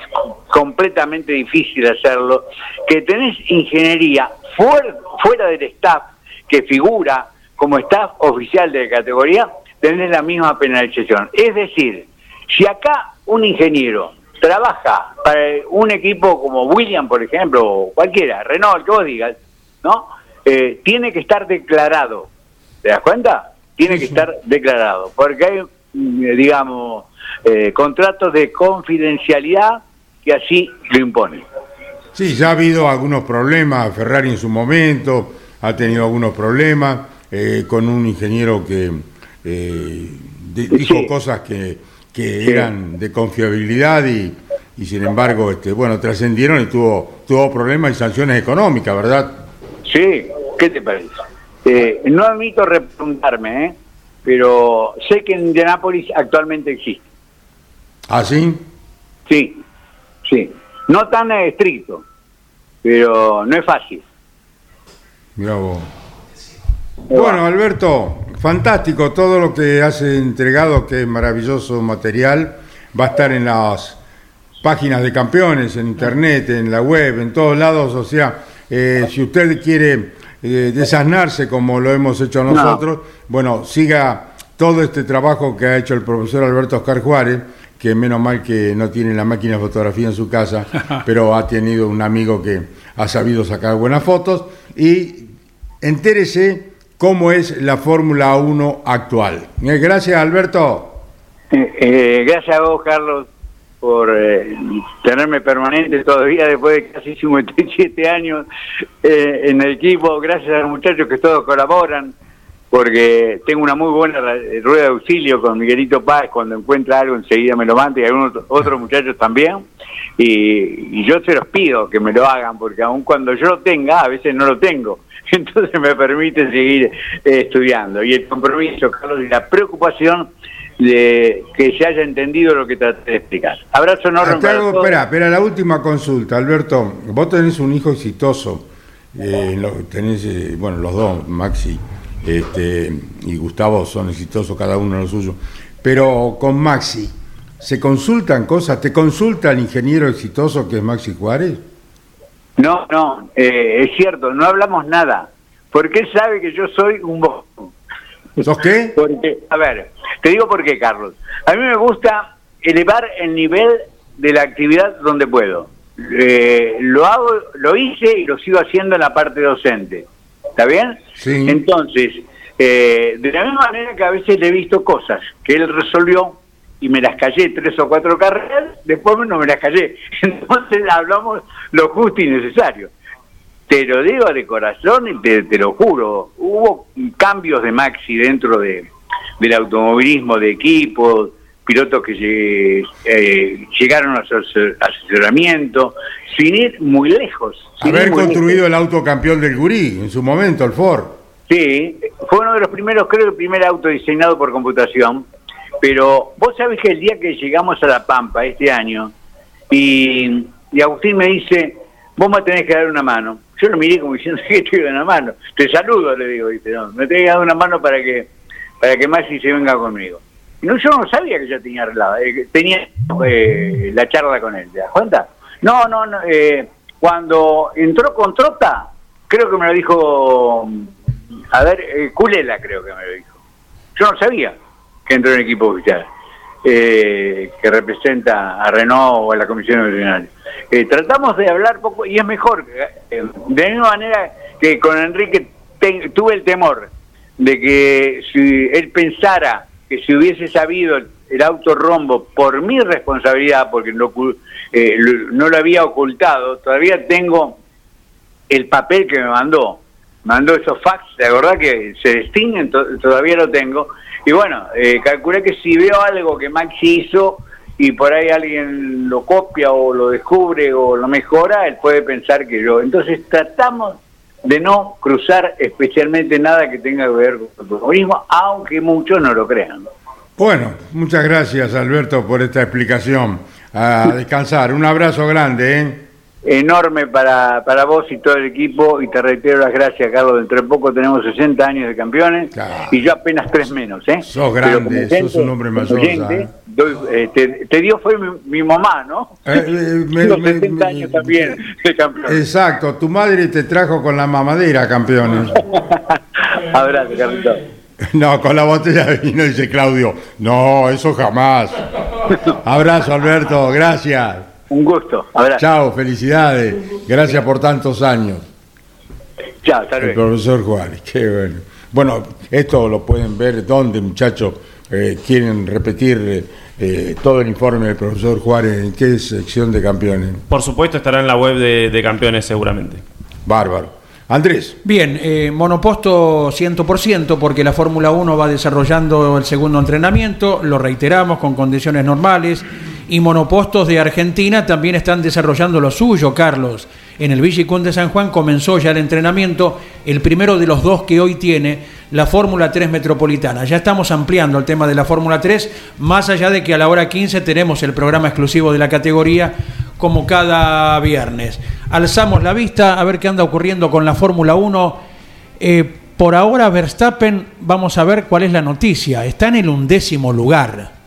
completamente difícil hacerlo, que tenés ingeniería fuera, fuera del staff que figura como staff oficial de categoría, tenés la misma penalización. Es decir, si acá un ingeniero trabaja para un equipo como William, por ejemplo, o cualquiera, Renault, que vos digas, ¿no? Eh, tiene que estar declarado. ¿Te das cuenta? Tiene que estar declarado. Porque hay, mm, digamos, eh, contratos de confidencialidad que así lo imponen. Sí, ya ha habido algunos problemas, Ferrari en su momento ha tenido algunos problemas eh, con un ingeniero que eh, di- dijo Sí. cosas que, que Sí. eran de confiabilidad y, y sin embargo, este, bueno, trascendieron y tuvo, tuvo problemas y sanciones económicas, ¿verdad? Sí, ¿qué te parece? Eh, no admito repreguntarme, ¿eh? pero sé que en Indianápolis actualmente existe. ¿Así? Sí, sí. No tan eh, estricto, pero no es fácil. Vos. Bueno, Alberto, fantástico todo lo que has entregado, que es maravilloso material. Va a estar en las páginas de campeones, en internet, en la web, en todos lados. O sea, eh, si usted quiere eh, desasnarse como lo hemos hecho nosotros, bueno, siga todo este trabajo que ha hecho el profesor Alberto Oscar Juárez, que menos mal que no tiene la máquina de fotografía en su casa, pero ha tenido un amigo que ha sabido sacar buenas fotos y entérese cómo es la Fórmula 1 actual. Eh, Gracias, Alberto. Eh, eh, gracias a vos, Carlos, por eh, tenerme permanente todavía después de casi 57 años eh, en el equipo. Gracias a los muchachos que todos colaboran, porque tengo una muy buena ra- rueda de auxilio con Miguelito Paz. Cuando encuentra algo, enseguida me lo manda y algunos otros muchachos también. Y, y yo se los pido que me lo hagan, porque aun cuando yo lo tenga, a veces no lo tengo. Entonces me permite seguir eh, estudiando. Y el compromiso, Carlos, y la preocupación de que se haya entendido lo que traté de explicar. Abrazo enorme para todos. espera, espera, la última consulta, Alberto. Vos tenés un hijo exitoso, eh, tenés, eh, bueno, los dos, Maxi este, y Gustavo son exitosos, cada uno en lo suyo. Pero con Maxi, ¿se consultan cosas? ¿Te consulta el ingeniero exitoso que es Maxi Juárez? No, no, eh, es cierto, no hablamos nada. Porque él sabe que yo soy un bocón. ¿Sos qué? Porque, a ver, te digo por qué, Carlos. A mí me gusta elevar el nivel de la actividad donde puedo. Eh, lo hago, lo hice y lo sigo haciendo en la parte docente. ¿Está bien? Sí. Entonces, eh, de la misma manera que a veces le he visto cosas que él resolvió y me las callé tres o cuatro carreras, después no me las callé. Entonces hablamos lo justo y necesario. Te lo digo de corazón y te, te lo juro. Hubo cambios de Maxi dentro de, del automovilismo, de equipos, pilotos que eh, llegaron a su asesor- asesoramiento, sin ir muy lejos. sin Haber muy construido el auto campeón del Gurí en su momento, el Ford. Sí, fue uno de los primeros, creo que el primer auto diseñado por computación. Pero vos sabés que el día que llegamos a La Pampa este año, y, y Agustín me dice, vos me tenés que dar una mano. Yo lo miré como diciendo que te doy una mano. Te saludo, le digo, dice, no, me tenés que dar una mano para que para que Maxi se venga conmigo. No, yo no sabía que ya tenía eh, tenía eh, la charla con él, ¿te das cuenta? No, no, no, eh, cuando entró con Trota, creo que me lo dijo, a ver, eh, Culela creo que me lo dijo. Yo no sabía que entró en el equipo oficial, eh, que representa a Renault o a la Comisión Nacional. Eh, tratamos de hablar poco, y es mejor, de la misma manera que con Enrique tuve el temor de que si él pensara que si hubiese sabido el auto rombo por mi responsabilidad, porque no, eh, no lo había ocultado, todavía tengo el papel que me mandó. Mandó esos fax, la verdad que se distinguen, todavía lo tengo. Y bueno, eh, calculé que si veo algo que Maxi hizo y por ahí alguien lo copia o lo descubre o lo mejora, él puede pensar que yo. Entonces tratamos de no cruzar especialmente nada que tenga que ver con el comunismo, aunque muchos no lo crean. Bueno, muchas gracias Alberto por esta explicación. A descansar. Un abrazo grande. ¿eh? enorme para, para vos y todo el equipo y te reitero las gracias, Carlos. Dentro de poco tenemos 60 años de campeones y yo apenas tres menos. ¿eh? Sos grande, sos un hombre mayor. Eh, te, dio fue mi, mamá, ¿no? Eh, eh 60 años también de campeones. Exacto, tu madre te trajo con la mamadera, campeones. Abrazo, Carlitos. No, con la botella de vino, dice Claudio. No, eso jamás. Abrazo, Alberto, gracias. Un gusto. Chao, felicidades. Gracias por tantos años. Chao, hasta El profesor Juárez, qué bueno. Bueno, esto lo pueden ver donde, muchachos, eh, quieren repetir eh, todo el informe del profesor Juárez, ¿en qué sección de campeones? Por supuesto, estará en la web de, campeones seguramente. Bárbaro. Andrés. Bien, eh, monoposto 100% porque la Fórmula 1 va desarrollando el segundo entrenamiento, lo reiteramos, con condiciones normales y monopostos de Argentina también están desarrollando lo suyo, Carlos. En el Villicún de San Juan comenzó ya el entrenamiento, el primero de los dos que hoy tiene la Fórmula 3 Metropolitana. Ya estamos ampliando el tema de la Fórmula 3, más allá de que a la hora 15 tenemos el programa exclusivo de la categoría como cada viernes. Alzamos la vista a ver qué anda ocurriendo con la Fórmula 1. Eh, por ahora Verstappen, vamos a ver cuál es la noticia. Está en el undécimo lugar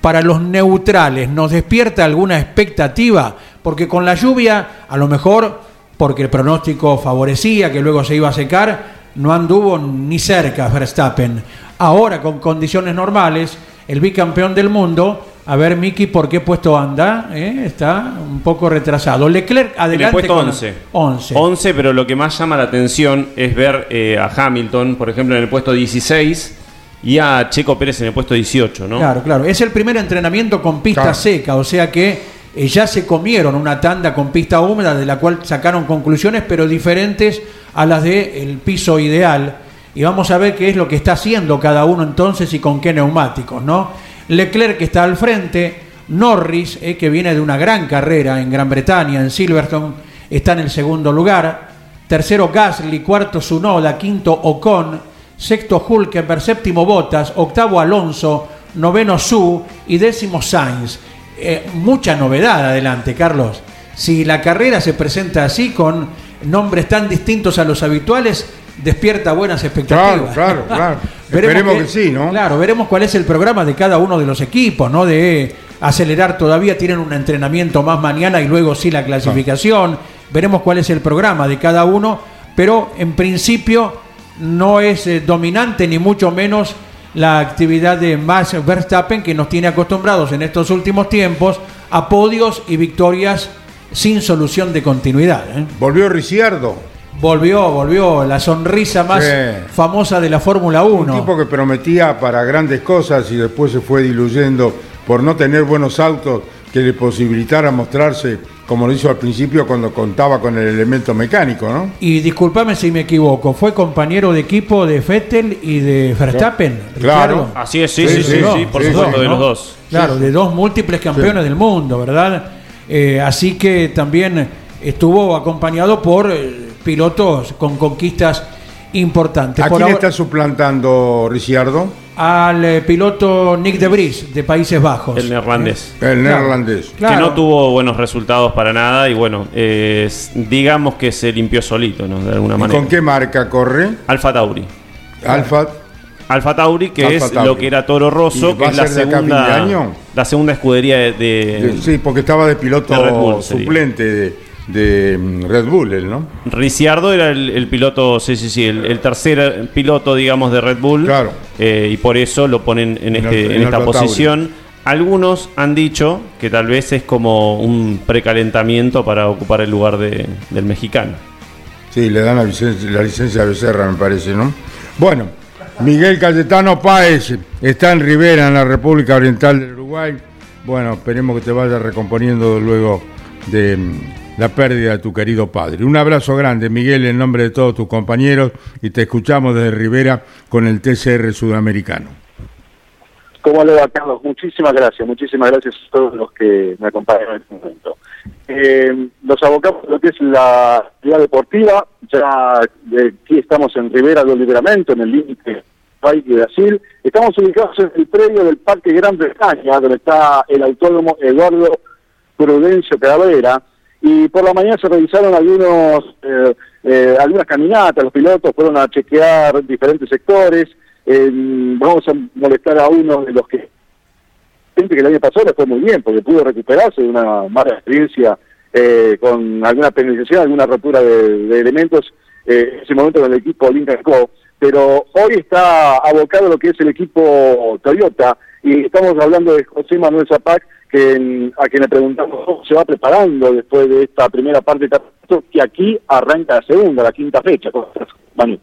para los neutrales nos despierta alguna expectativa? Porque con la lluvia, a lo mejor, porque el pronóstico favorecía que luego se iba a secar, no anduvo ni cerca Verstappen. Ahora, con condiciones normales, el bicampeón del mundo, a ver, Miki, ¿por qué puesto anda? ¿Eh? Está un poco retrasado. Leclerc, adelante. El puesto 11. 11. 11, pero lo que más llama la atención es ver eh, a Hamilton, por ejemplo, en el puesto 16 y a Checo Pérez en el puesto 18, ¿no? Claro, claro. Es el primer entrenamiento con pista seca, o sea que eh, ya se comieron una tanda con pista húmeda de la cual sacaron conclusiones, pero diferentes a las del piso ideal. Y vamos a ver qué es lo que está haciendo cada uno entonces y con qué neumáticos, ¿no? Leclerc que está al frente, Norris, eh, que viene de una gran carrera en Gran Bretaña, en Silverstone, está en el segundo lugar. Tercero Gasly, cuarto Sunoda, quinto Ocon, sexto Hulkenberg, séptimo Botas, octavo Alonso, noveno Su y décimo Sainz. Eh, mucha novedad adelante, Carlos. Si la carrera se presenta así, con nombres tan distintos a los habituales, despierta buenas expectativas. Claro, claro, claro. Esperemos que, sí, ¿no? Claro, veremos cuál es el programa de cada uno de los equipos, ¿no? De acelerar todavía, tienen un entrenamiento más mañana y luego sí la clasificación. Veremos cuál es el programa de cada uno, pero en principio no es eh, dominante ni mucho menos la actividad de Max Verstappen que nos tiene acostumbrados en estos últimos tiempos a podios y victorias sin solución de continuidad. ¿eh? Volvió Ricciardo. Volvió, volvió la sonrisa más famosa de la Fórmula 1. Un tipo que prometía para grandes cosas y después se fue diluyendo por no tener buenos autos que le posibilitara mostrarse como lo hizo al principio cuando contaba con el elemento mecánico, ¿no? Y discúlpame si me equivoco, fue compañero de equipo de Vettel y de Verstappen. Claro, así es, sí, sí, sí, por supuesto, de los dos. Claro, de dos múltiples campeones del mundo, ¿verdad? Eh, así que también estuvo acompañado por eh, pilotos con conquistas importantes. ¿A quién está suplantando Ricciardo? al eh, piloto Nick de Vries de Países Bajos. El neerlandés. El neerlandés. Que no tuvo buenos resultados para nada y bueno, digamos que se limpió solito, ¿no? De alguna manera. ¿Con qué marca corre? Alfa Tauri. Alfa. Alfa Tauri, que es lo que era Toro Rosso, que es la segunda, la segunda escudería de, Sí, porque estaba de piloto suplente de de mm, Red Bull, ¿no? Ricciardo era el, piloto, sí, sí, sí, el, tercer piloto, digamos, de Red Bull. Claro. Eh, y por eso lo ponen en, este, en, esta posición. Algunos han dicho que tal vez es como un precalentamiento para ocupar el lugar de, del mexicano. Sí, le dan la licencia, la licencia a Becerra, me parece, ¿no? Bueno, Miguel Cayetano Páez está en Rivera, en la República Oriental del Uruguay. Bueno, esperemos que te vaya recomponiendo luego de mm, la pérdida de tu querido padre. Un abrazo grande, Miguel, en nombre de todos tus compañeros y te escuchamos desde Rivera con el TCR sudamericano. ¿Cómo le va, Carlos? Muchísimas gracias, muchísimas gracias a todos los que me acompañan en este momento. Eh, los abocamos lo que es la actividad deportiva, ya eh, aquí estamos en Rivera del Liberamento, en el límite país de Brasil. Estamos ubicados en el predio del Parque Gran Bretaña, donde está el autónomo Eduardo Prudencio Calavera, y por la mañana se realizaron algunos eh, eh, algunas caminatas, los pilotos fueron a chequear diferentes sectores, vamos a molestar a uno de los que gente que el año pasado le fue muy bien, porque pudo recuperarse de una mala experiencia eh, con alguna penalización, alguna rotura de, elementos, eh, en ese momento con el equipo Lincoln Co. Pero hoy está abocado lo que es el equipo Toyota, y estamos hablando de José Manuel Zapac, a quien le preguntamos cómo se va preparando después de esta primera parte de que aquí arranca la segunda, la quinta fecha. Manu.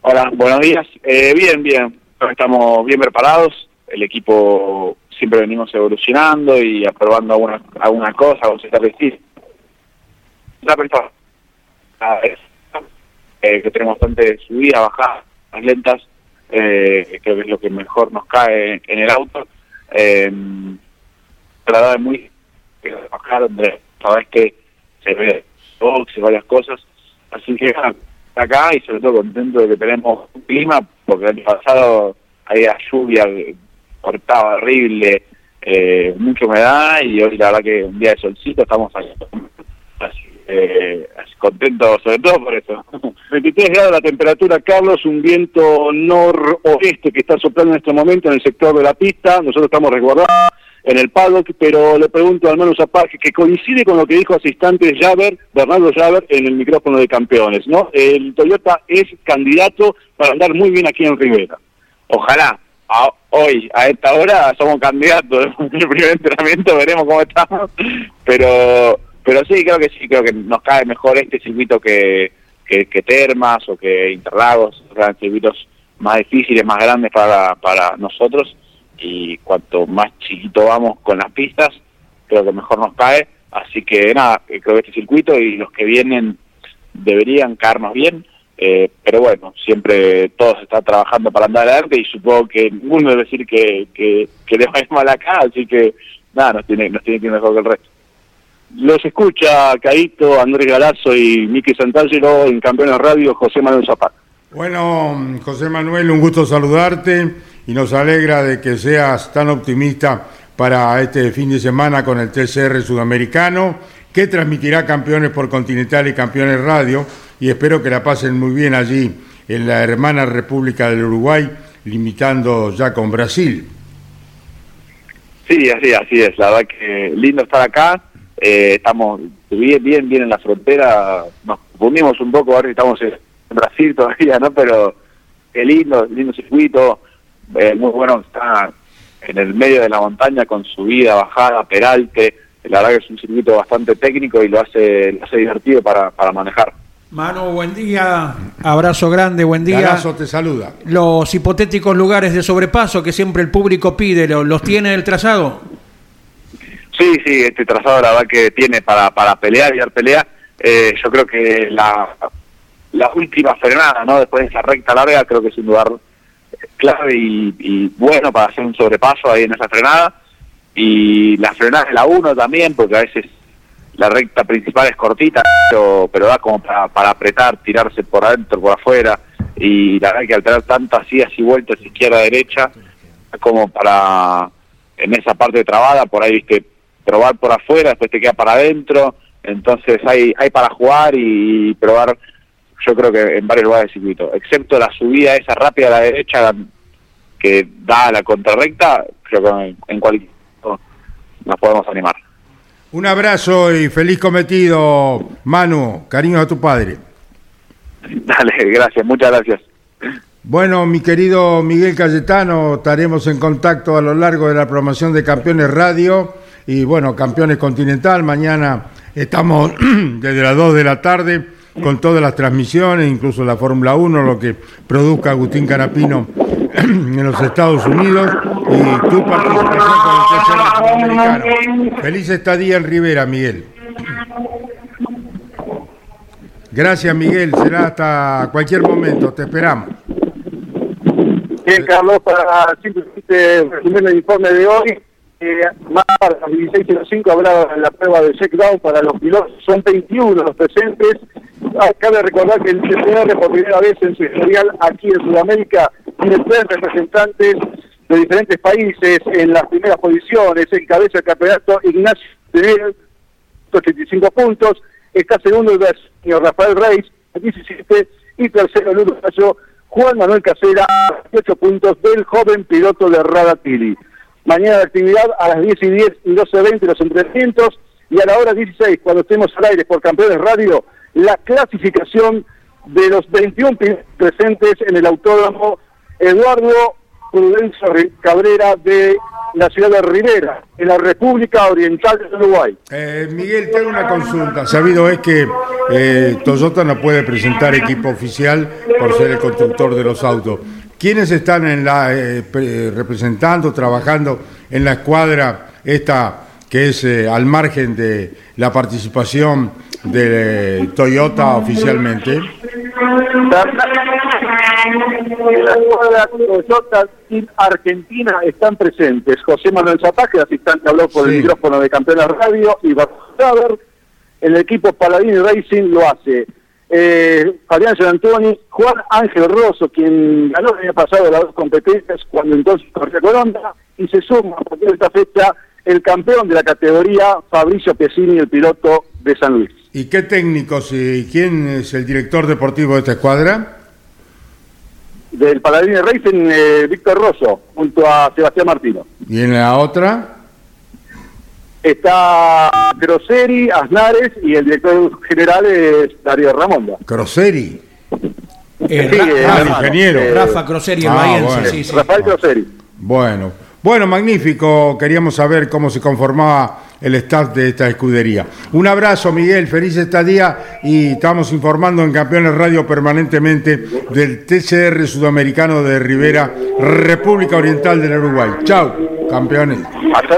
Hola, buenos días. Eh, bien, bien. Estamos bien preparados. El equipo siempre venimos evolucionando y aprobando alguna, alguna cosa, vamos a estar decir. La persona eh, que tenemos bastante subida, bajada, más lentas, eh, creo que es lo que mejor nos cae en el auto. Eh, la es muy bajar donde sabes que se ve box y varias cosas, así que acá y sobre todo contento de que tenemos un clima, porque el año pasado había lluvia, cortaba horrible, eh, mucha humedad y hoy la verdad que un día de solcito estamos así, eh, contentos sobre todo por eso. 23 grados la temperatura, Carlos, un viento noroeste que está soplando en este momento en el sector de la pista, nosotros estamos resguardados en el paddock, pero le pregunto al menos a Parque, que coincide con lo que dijo hace instantes Javer, Bernardo Javer, en el micrófono de campeones, ¿no? El Toyota es candidato para andar muy bien aquí en Rivera. Ojalá, hoy, a esta hora, somos candidatos. En el primer entrenamiento veremos cómo estamos. Pero pero sí, creo que sí, creo que nos cae mejor este circuito que, que, Termas o que Interlagos, eran circuitos más difíciles, más grandes para, para nosotros. Y cuanto más chiquito vamos con las pistas, creo que mejor nos cae. Así que nada, creo que este circuito y los que vienen deberían caernos bien eh, pero bueno, siempre todos están trabajando para andar adelante y supongo que ninguno debe decir que, que, que le va mal acá, así que nada, nos tiene, nos tiene que ir mejor que el resto. Los escucha Caito, Andrés Galazo y Miki Santangelo en Campeones Radio, José Manuel Zapata. Bueno, José Manuel, un gusto saludarte y nos alegra de que seas tan optimista para este fin de semana con el TCR sudamericano, que transmitirá Campeones por Continental y Campeones Radio y espero que la pasen muy bien allí en la hermana República del Uruguay, limitando ya con Brasil. Sí, así, así es, la verdad que lindo estar acá, eh, estamos bien, bien, bien en la frontera, nos unimos un poco, ahora estamos en Brasil todavía, ¿no? Pero qué lindo, lindo circuito, eh, muy bueno, está en el medio de la montaña con subida, bajada, peralte, la verdad que es un circuito bastante técnico y lo hace, lo hace divertido para, para manejar. Manu, buen día. Abrazo grande, buen día. Abrazo te saluda. Los hipotéticos lugares de sobrepaso que siempre el público pide, ¿los tiene el trazado? Sí, sí, este trazado la verdad que tiene para, para pelear y dar pelea. Eh, yo creo que la, la última frenada, ¿no? Después de esa recta larga, creo que es un lugar clave y, bueno para hacer un sobrepaso ahí en esa frenada. Y la frenada de la 1 también, porque a veces la recta principal es cortita, pero, pero da como para, para apretar, tirarse por adentro, por afuera, y la verdad que al tener tantas idas y vueltas izquierda-derecha, como para, en esa parte trabada, por ahí, viste, probar por afuera, después te queda para adentro, entonces hay, hay para jugar y, probar, yo creo que en varios lugares del circuito, excepto la subida esa rápida a la derecha que da a la contrarrecta, creo que en, cualquier nos podemos animar. Un abrazo y feliz cometido, Manu. Cariño a tu padre. Dale, gracias, muchas gracias. Bueno, mi querido Miguel Cayetano, estaremos en contacto a lo largo de la promoción de Campeones Radio y bueno, Campeones Continental. Mañana estamos desde las 2 de la tarde con todas las transmisiones, incluso la Fórmula 1, lo que produzca Agustín Canapino en los Estados Unidos y tu participación con el Sudamericano. Feliz estadía en Rivera, Miguel. Gracias, Miguel. Será hasta cualquier momento. Te esperamos. Bien, Carlos, para simplemente resumir el informe de hoy, eh, más a las 16.05 habrá la prueba de check-down para los pilotos, son 21 los presentes. Ah, cabe recordar que el TCR por primera vez en su historial aquí en Sudamérica tiene tres representantes de diferentes países en las primeras posiciones. Encabeza el campeonato Ignacio Tener, 85 puntos. Está segundo el señor Rafael Reis, 17. Y tercero el uruguayo Juan Manuel Casera, 8 puntos del joven piloto de Radatili. Mañana la actividad a las 10 y 10 y 12.20 los entrenamientos y a la hora 16, cuando estemos al aire por Campeones Radio, la clasificación de los 21 presentes en el autódromo Eduardo Prudencio Cabrera de la ciudad de Rivera, en la República Oriental de Uruguay. Eh, Miguel, tengo una consulta. Sabido es que eh, Toyota no puede presentar equipo oficial por ser el constructor de los autos. ¿Quiénes están en la, eh, pre- representando, trabajando en la escuadra esta que es eh, al margen de la participación de eh, Toyota oficialmente? En la escuadra Toyota Team Argentina están presentes José Manuel Zapata, asistente habló por el micrófono de Campeones Radio, y Barber. El equipo Paladini Racing lo hace. Eh, Fabián San Antoni, Juan Ángel Rosso, quien ganó el año pasado las dos competencias cuando entonces corría Colonda, y se suma a partir de esta fecha el campeón de la categoría, Fabricio Pesini, el piloto de San Luis. ¿Y qué técnicos y quién es el director deportivo de esta escuadra? Del Paladini Racing, eh, Víctor Rosso, junto a Sebastián Martino. ¿Y en la otra? Está Grosseri, Aznares y el director general es Darío Ramonda. Croseri. Eh, Sí, Ra- eh, Ah, Rafa, ingeniero. Rafa Croseri, el Ah, bahiense, bueno. sí, sí. Rafael Grosseri. Bueno, bueno, magnífico. Queríamos saber cómo se conformaba el staff de esta escudería. Un abrazo, Miguel, feliz estadía y estamos informando en Campeones Radio permanentemente del TCR Sudamericano de Rivera, República Oriental del Uruguay. Chao, campeones. Hasta,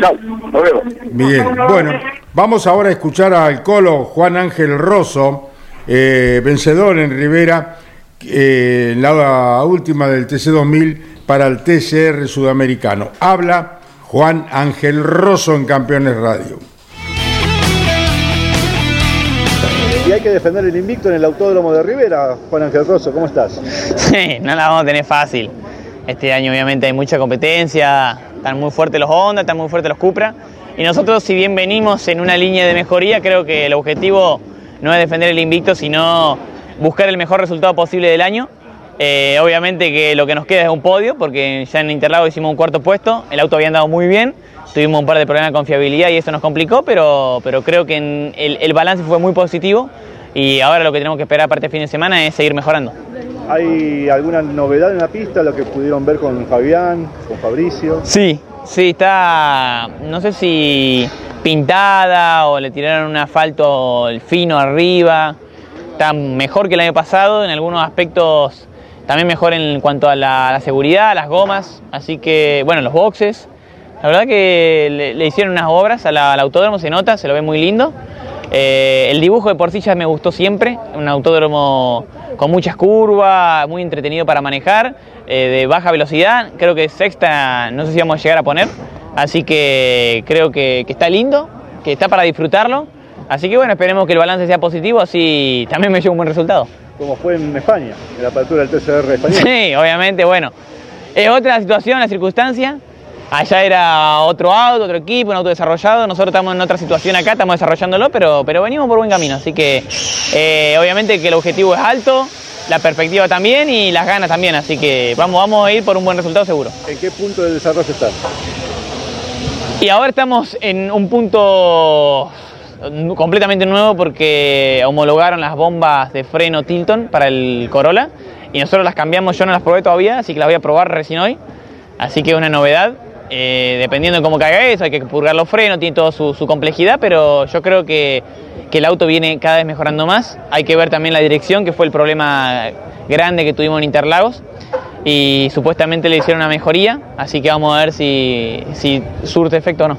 chao, nos vemos. Miguel. Bueno, vamos ahora a escuchar al colo Juan Ángel Rosso, eh, vencedor en Rivera, eh, en la última del TC2000 para el TCR sudamericano. Habla Juan Ángel Rosso en Campeones Radio. Y hay que defender el invicto en el Autódromo de Rivera. Juan Ángel Rosso, ¿cómo estás? Sí, no la vamos a tener fácil. Este año obviamente hay mucha competencia, están muy fuertes los Honda, están muy fuertes los Cupra. Y nosotros si bien venimos en una línea de mejoría, creo que el objetivo no es defender el invicto, sino buscar el mejor resultado posible del año. Eh, obviamente que lo que nos queda es un podio, porque ya en Interlagos hicimos un cuarto puesto, el auto había andado muy bien, tuvimos un par de problemas con fiabilidad y eso nos complicó, pero, pero creo que el, balance fue muy positivo y ahora lo que tenemos que esperar aparte del fin de semana es seguir mejorando. ¿Hay alguna novedad en la pista, lo que pudieron ver con Fabián, con Fabricio? Sí, sí, está, no sé si pintada o le tiraron un asfalto fino arriba. Está mejor que el año pasado, en algunos aspectos también mejor en cuanto a la, la seguridad, las gomas. Así que, bueno, los boxes. La verdad que le, hicieron unas obras a al autódromo, se nota, se lo ve muy lindo. Eh, el dibujo de por sí ya me gustó siempre, un autódromo con muchas curvas, muy entretenido para manejar, eh, de baja velocidad, creo que sexta no sé si vamos a llegar a poner, así que creo que, que está lindo, que está para disfrutarlo, así que bueno, esperemos que el balance sea positivo, así también me lleve un buen resultado. Como fue en España, en la apertura del TCR español. Sí, obviamente, bueno. Es otra situación, la circunstancia. Allá era otro auto, otro equipo, un auto desarrollado. Nosotros estamos en otra situación acá, estamos desarrollándolo, pero, pero venimos por buen camino. Así que eh, obviamente que el objetivo es alto, la perspectiva también y las ganas también. Así que vamos, vamos a ir por un buen resultado seguro. ¿En qué punto del desarrollo están? Y ahora estamos en un punto completamente nuevo porque homologaron las bombas de freno Tilton para el Corolla y nosotros las cambiamos, yo no las probé todavía, así que las voy a probar recién hoy. Así que es una novedad. Eh, dependiendo de cómo caiga eso, hay que purgar los frenos, tiene toda su, complejidad, pero yo creo que, el auto viene cada vez mejorando más. Hay que ver también la dirección, que fue el problema grande que tuvimos en Interlagos. Y supuestamente le hicieron una mejoría, así que vamos a ver si, si surte efecto o no.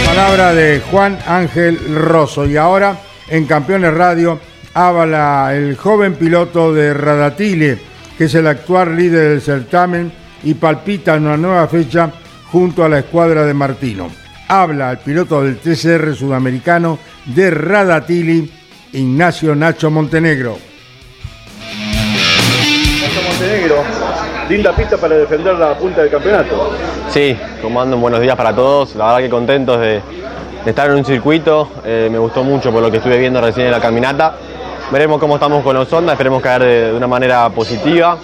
La palabra de Juan Ángel Rosso. Y ahora en Campeones Radio habla el joven piloto de Radatile, que es el actual líder del certamen y palpita en una nueva fecha junto a la escuadra de Martino. Habla el piloto del TCR sudamericano de Radatili, Ignacio Nacho Montenegro. Nacho Montenegro, linda pista para defender la punta del campeonato. Sí, como andan, buenos días para todos. La verdad que contentos de, de estar en un circuito. Eh, me gustó mucho por lo que estuve viendo recién en la caminata. Veremos cómo estamos con los Honda, esperemos caer de, de una manera positiva.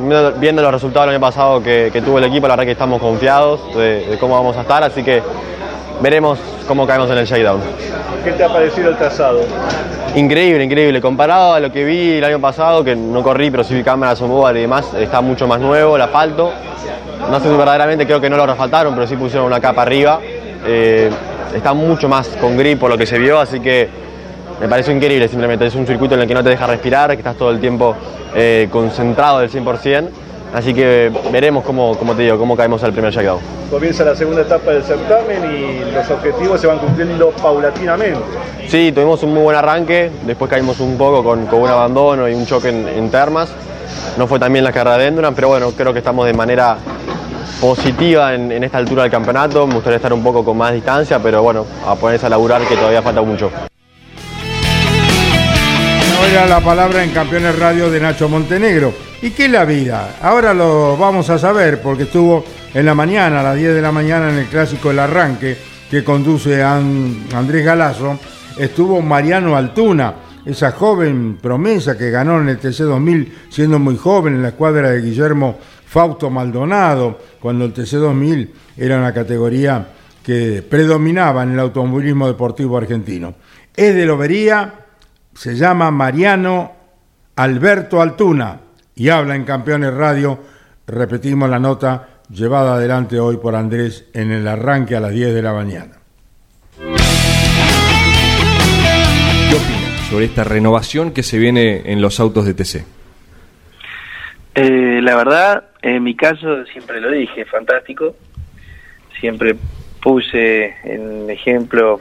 Viendo- los resultados del año pasado que, que tuvo el equipo, la verdad que estamos confiados de, de cómo vamos a estar, así que veremos cómo caemos en el shakedown. ¿Qué te ha parecido el trazado? Increíble, increíble. Comparado a lo que vi el año pasado, que no corrí, pero sí vi cámaras on y demás, está mucho más nuevo el asfalto. No sé si verdaderamente creo que no lo refaltaron, pero sí pusieron una capa arriba. Eh, está mucho más con grip por lo que se vio, así que me pareció increíble simplemente. Es un circuito en el que no te deja respirar, que estás todo el tiempo eh, concentrado del 100%. Así que veremos cómo, como te digo, cómo caemos al primer shakedown. Comienza la segunda etapa del certamen y los objetivos se van cumpliendo paulatinamente. Sí, tuvimos un muy buen arranque, después caímos un poco con, con un abandono y un choque en, en termas. No fue también la carrera de Endurance, pero bueno, creo que estamos de manera positiva en, en esta altura del campeonato. Me gustaría estar un poco con más distancia, pero bueno, a ponerse a laburar que todavía falta mucho. Era la palabra en Campeones Radio de Nacho Montenegro. ¿Y qué es la vida? Ahora lo vamos a saber porque estuvo en la mañana, a las 10 de la mañana, en el clásico El Arranque, que conduce a An- Andrés Galazo. Estuvo Mariano Altuna, esa joven promesa que ganó en el TC 2000 siendo muy joven en la escuadra de Guillermo Fausto Maldonado, cuando el TC 2000 era una categoría que predominaba en el automovilismo deportivo argentino. Es de Lobería, se llama Mariano Alberto Altuna y habla en Campeones Radio. Repetimos la nota llevada adelante hoy por Andrés en el arranque a las 10 de la mañana. ¿Qué opinas sobre esta renovación que se viene en los autos de TC? Eh, la verdad, en mi caso siempre lo dije, fantástico. Siempre puse en ejemplo,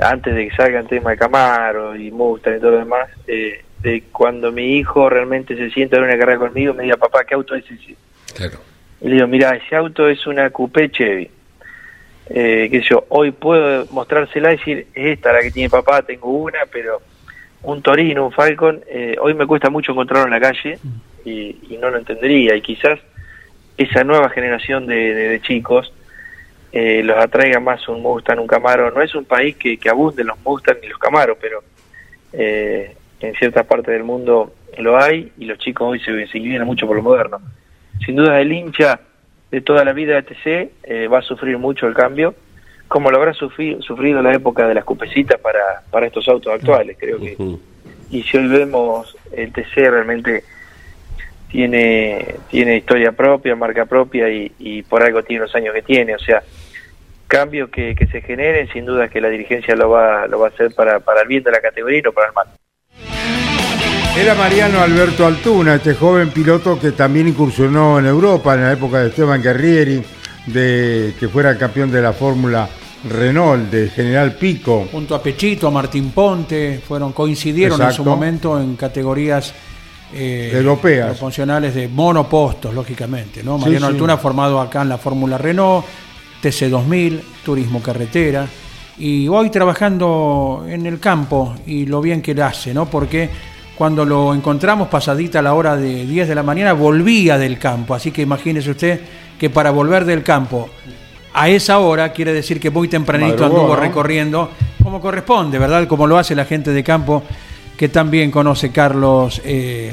antes de que salga el tema de Camaro y Mustang y todo lo demás, eh, de cuando mi hijo realmente se sienta en una carrera conmigo, me diga, papá, ¿qué auto es ese? Claro. Y le digo, mira, ese auto es una Coupé Chevy. Eh, sé yo, hoy puedo mostrársela y decir, es esta la que tiene papá, tengo una, pero un Torino, un Falcon, eh, hoy me cuesta mucho encontrarlo en la calle y, y no lo entendería. Y quizás esa nueva generación de, de- de chicos eh, los atraiga más un Mustang, un Camaro. No es un país que, que abunde los Mustang ni los Camaros, pero eh, en ciertas partes del mundo lo hay y los chicos hoy se, se inclinan mucho por lo moderno. Sin duda el hincha de toda la vida de TC eh, va a sufrir mucho el cambio, como lo habrá sufri- sufrido la época de las cupecitas para, para estos autos actuales, creo que. Y si hoy vemos el TC realmente tiene tiene historia propia, marca propia y, y por algo tiene los años que tiene, o sea, cambios que, que se generen, sin duda que la dirigencia lo va, lo va a hacer para, para el bien de la categoría y no para el mal. Era Mariano Alberto Altuna, este joven piloto que también incursionó en Europa en la época de Esteban Guerrieri, de que fuera campeón de la Fórmula Renault, de General Pico. Junto a Pechito, a Martín Ponte, fueron coincidieron en su momento en categorías eh, Europeas. proporcionales de monopostos, lógicamente. ¿no? Sí, Mariano sí. Altuna formado acá en la Fórmula Renault, TC2000, Turismo Carretera, y hoy trabajando en el campo y lo bien que le hace, ¿no? porque cuando lo encontramos pasadita a la hora de 10 de la mañana volvía del campo, así que imagínese usted que para volver del campo a esa hora quiere decir que muy tempranito Madrugó, anduvo ¿no? recorriendo como corresponde, ¿verdad? Como lo hace la gente de campo que también conoce Carlos eh,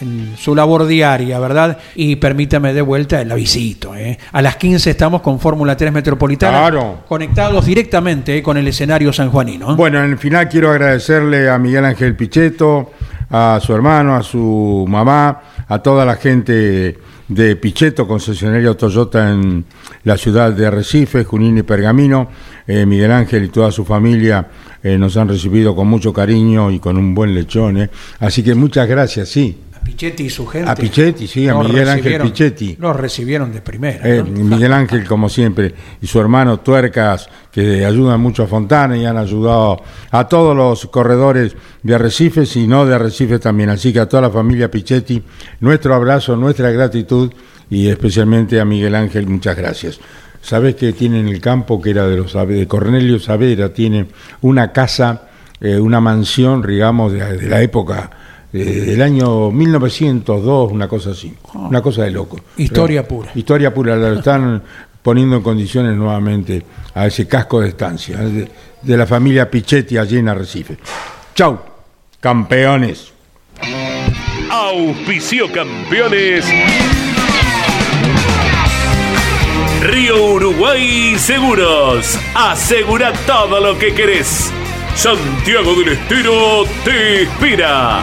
en su labor diaria, ¿verdad? Y permítame de vuelta el avisito. ¿eh? A las 15 estamos con Fórmula 3 Metropolitana, Claro. conectados directamente eh, con el escenario sanjuanino. ¿eh? Bueno, en el final quiero agradecerle a Miguel Ángel Pichetto, a su hermano, a su mamá, a toda la gente de Pichetto, concesionario Toyota en la ciudad de Arrecife, Junín y Pergamino. Eh, Miguel Ángel y toda su familia eh, nos han recibido con mucho cariño y con un buen lechón. eh. Así que muchas gracias, sí. Pichetti y su gente. A Pichetti, sí, a Miguel Ángel Pichetti. Los recibieron de primera. Eh, ¿no? Miguel Ángel, como siempre, y su hermano Tuercas, que ayudan mucho a Fontana y han ayudado a todos los corredores de Arrecifes y no de Arrecifes también. Así que a toda la familia Pichetti, nuestro abrazo, nuestra gratitud y especialmente a Miguel Ángel, muchas gracias. Sabes que tiene en el campo, que era de los de Cornelio Saavedra, tiene una casa, eh, una mansión, digamos, de, de la época eh, del año 1902, una cosa así, una cosa de loco. Historia Pero- pura. Historia pura, la están poniendo en condiciones nuevamente a ese casco de estancia eh, de, de la familia Pichetti allí en Arrecife. Chau, campeones. Auspicio campeones. Río Uruguay Seguros. Asegura todo lo que querés. Santiago del Estero te inspira.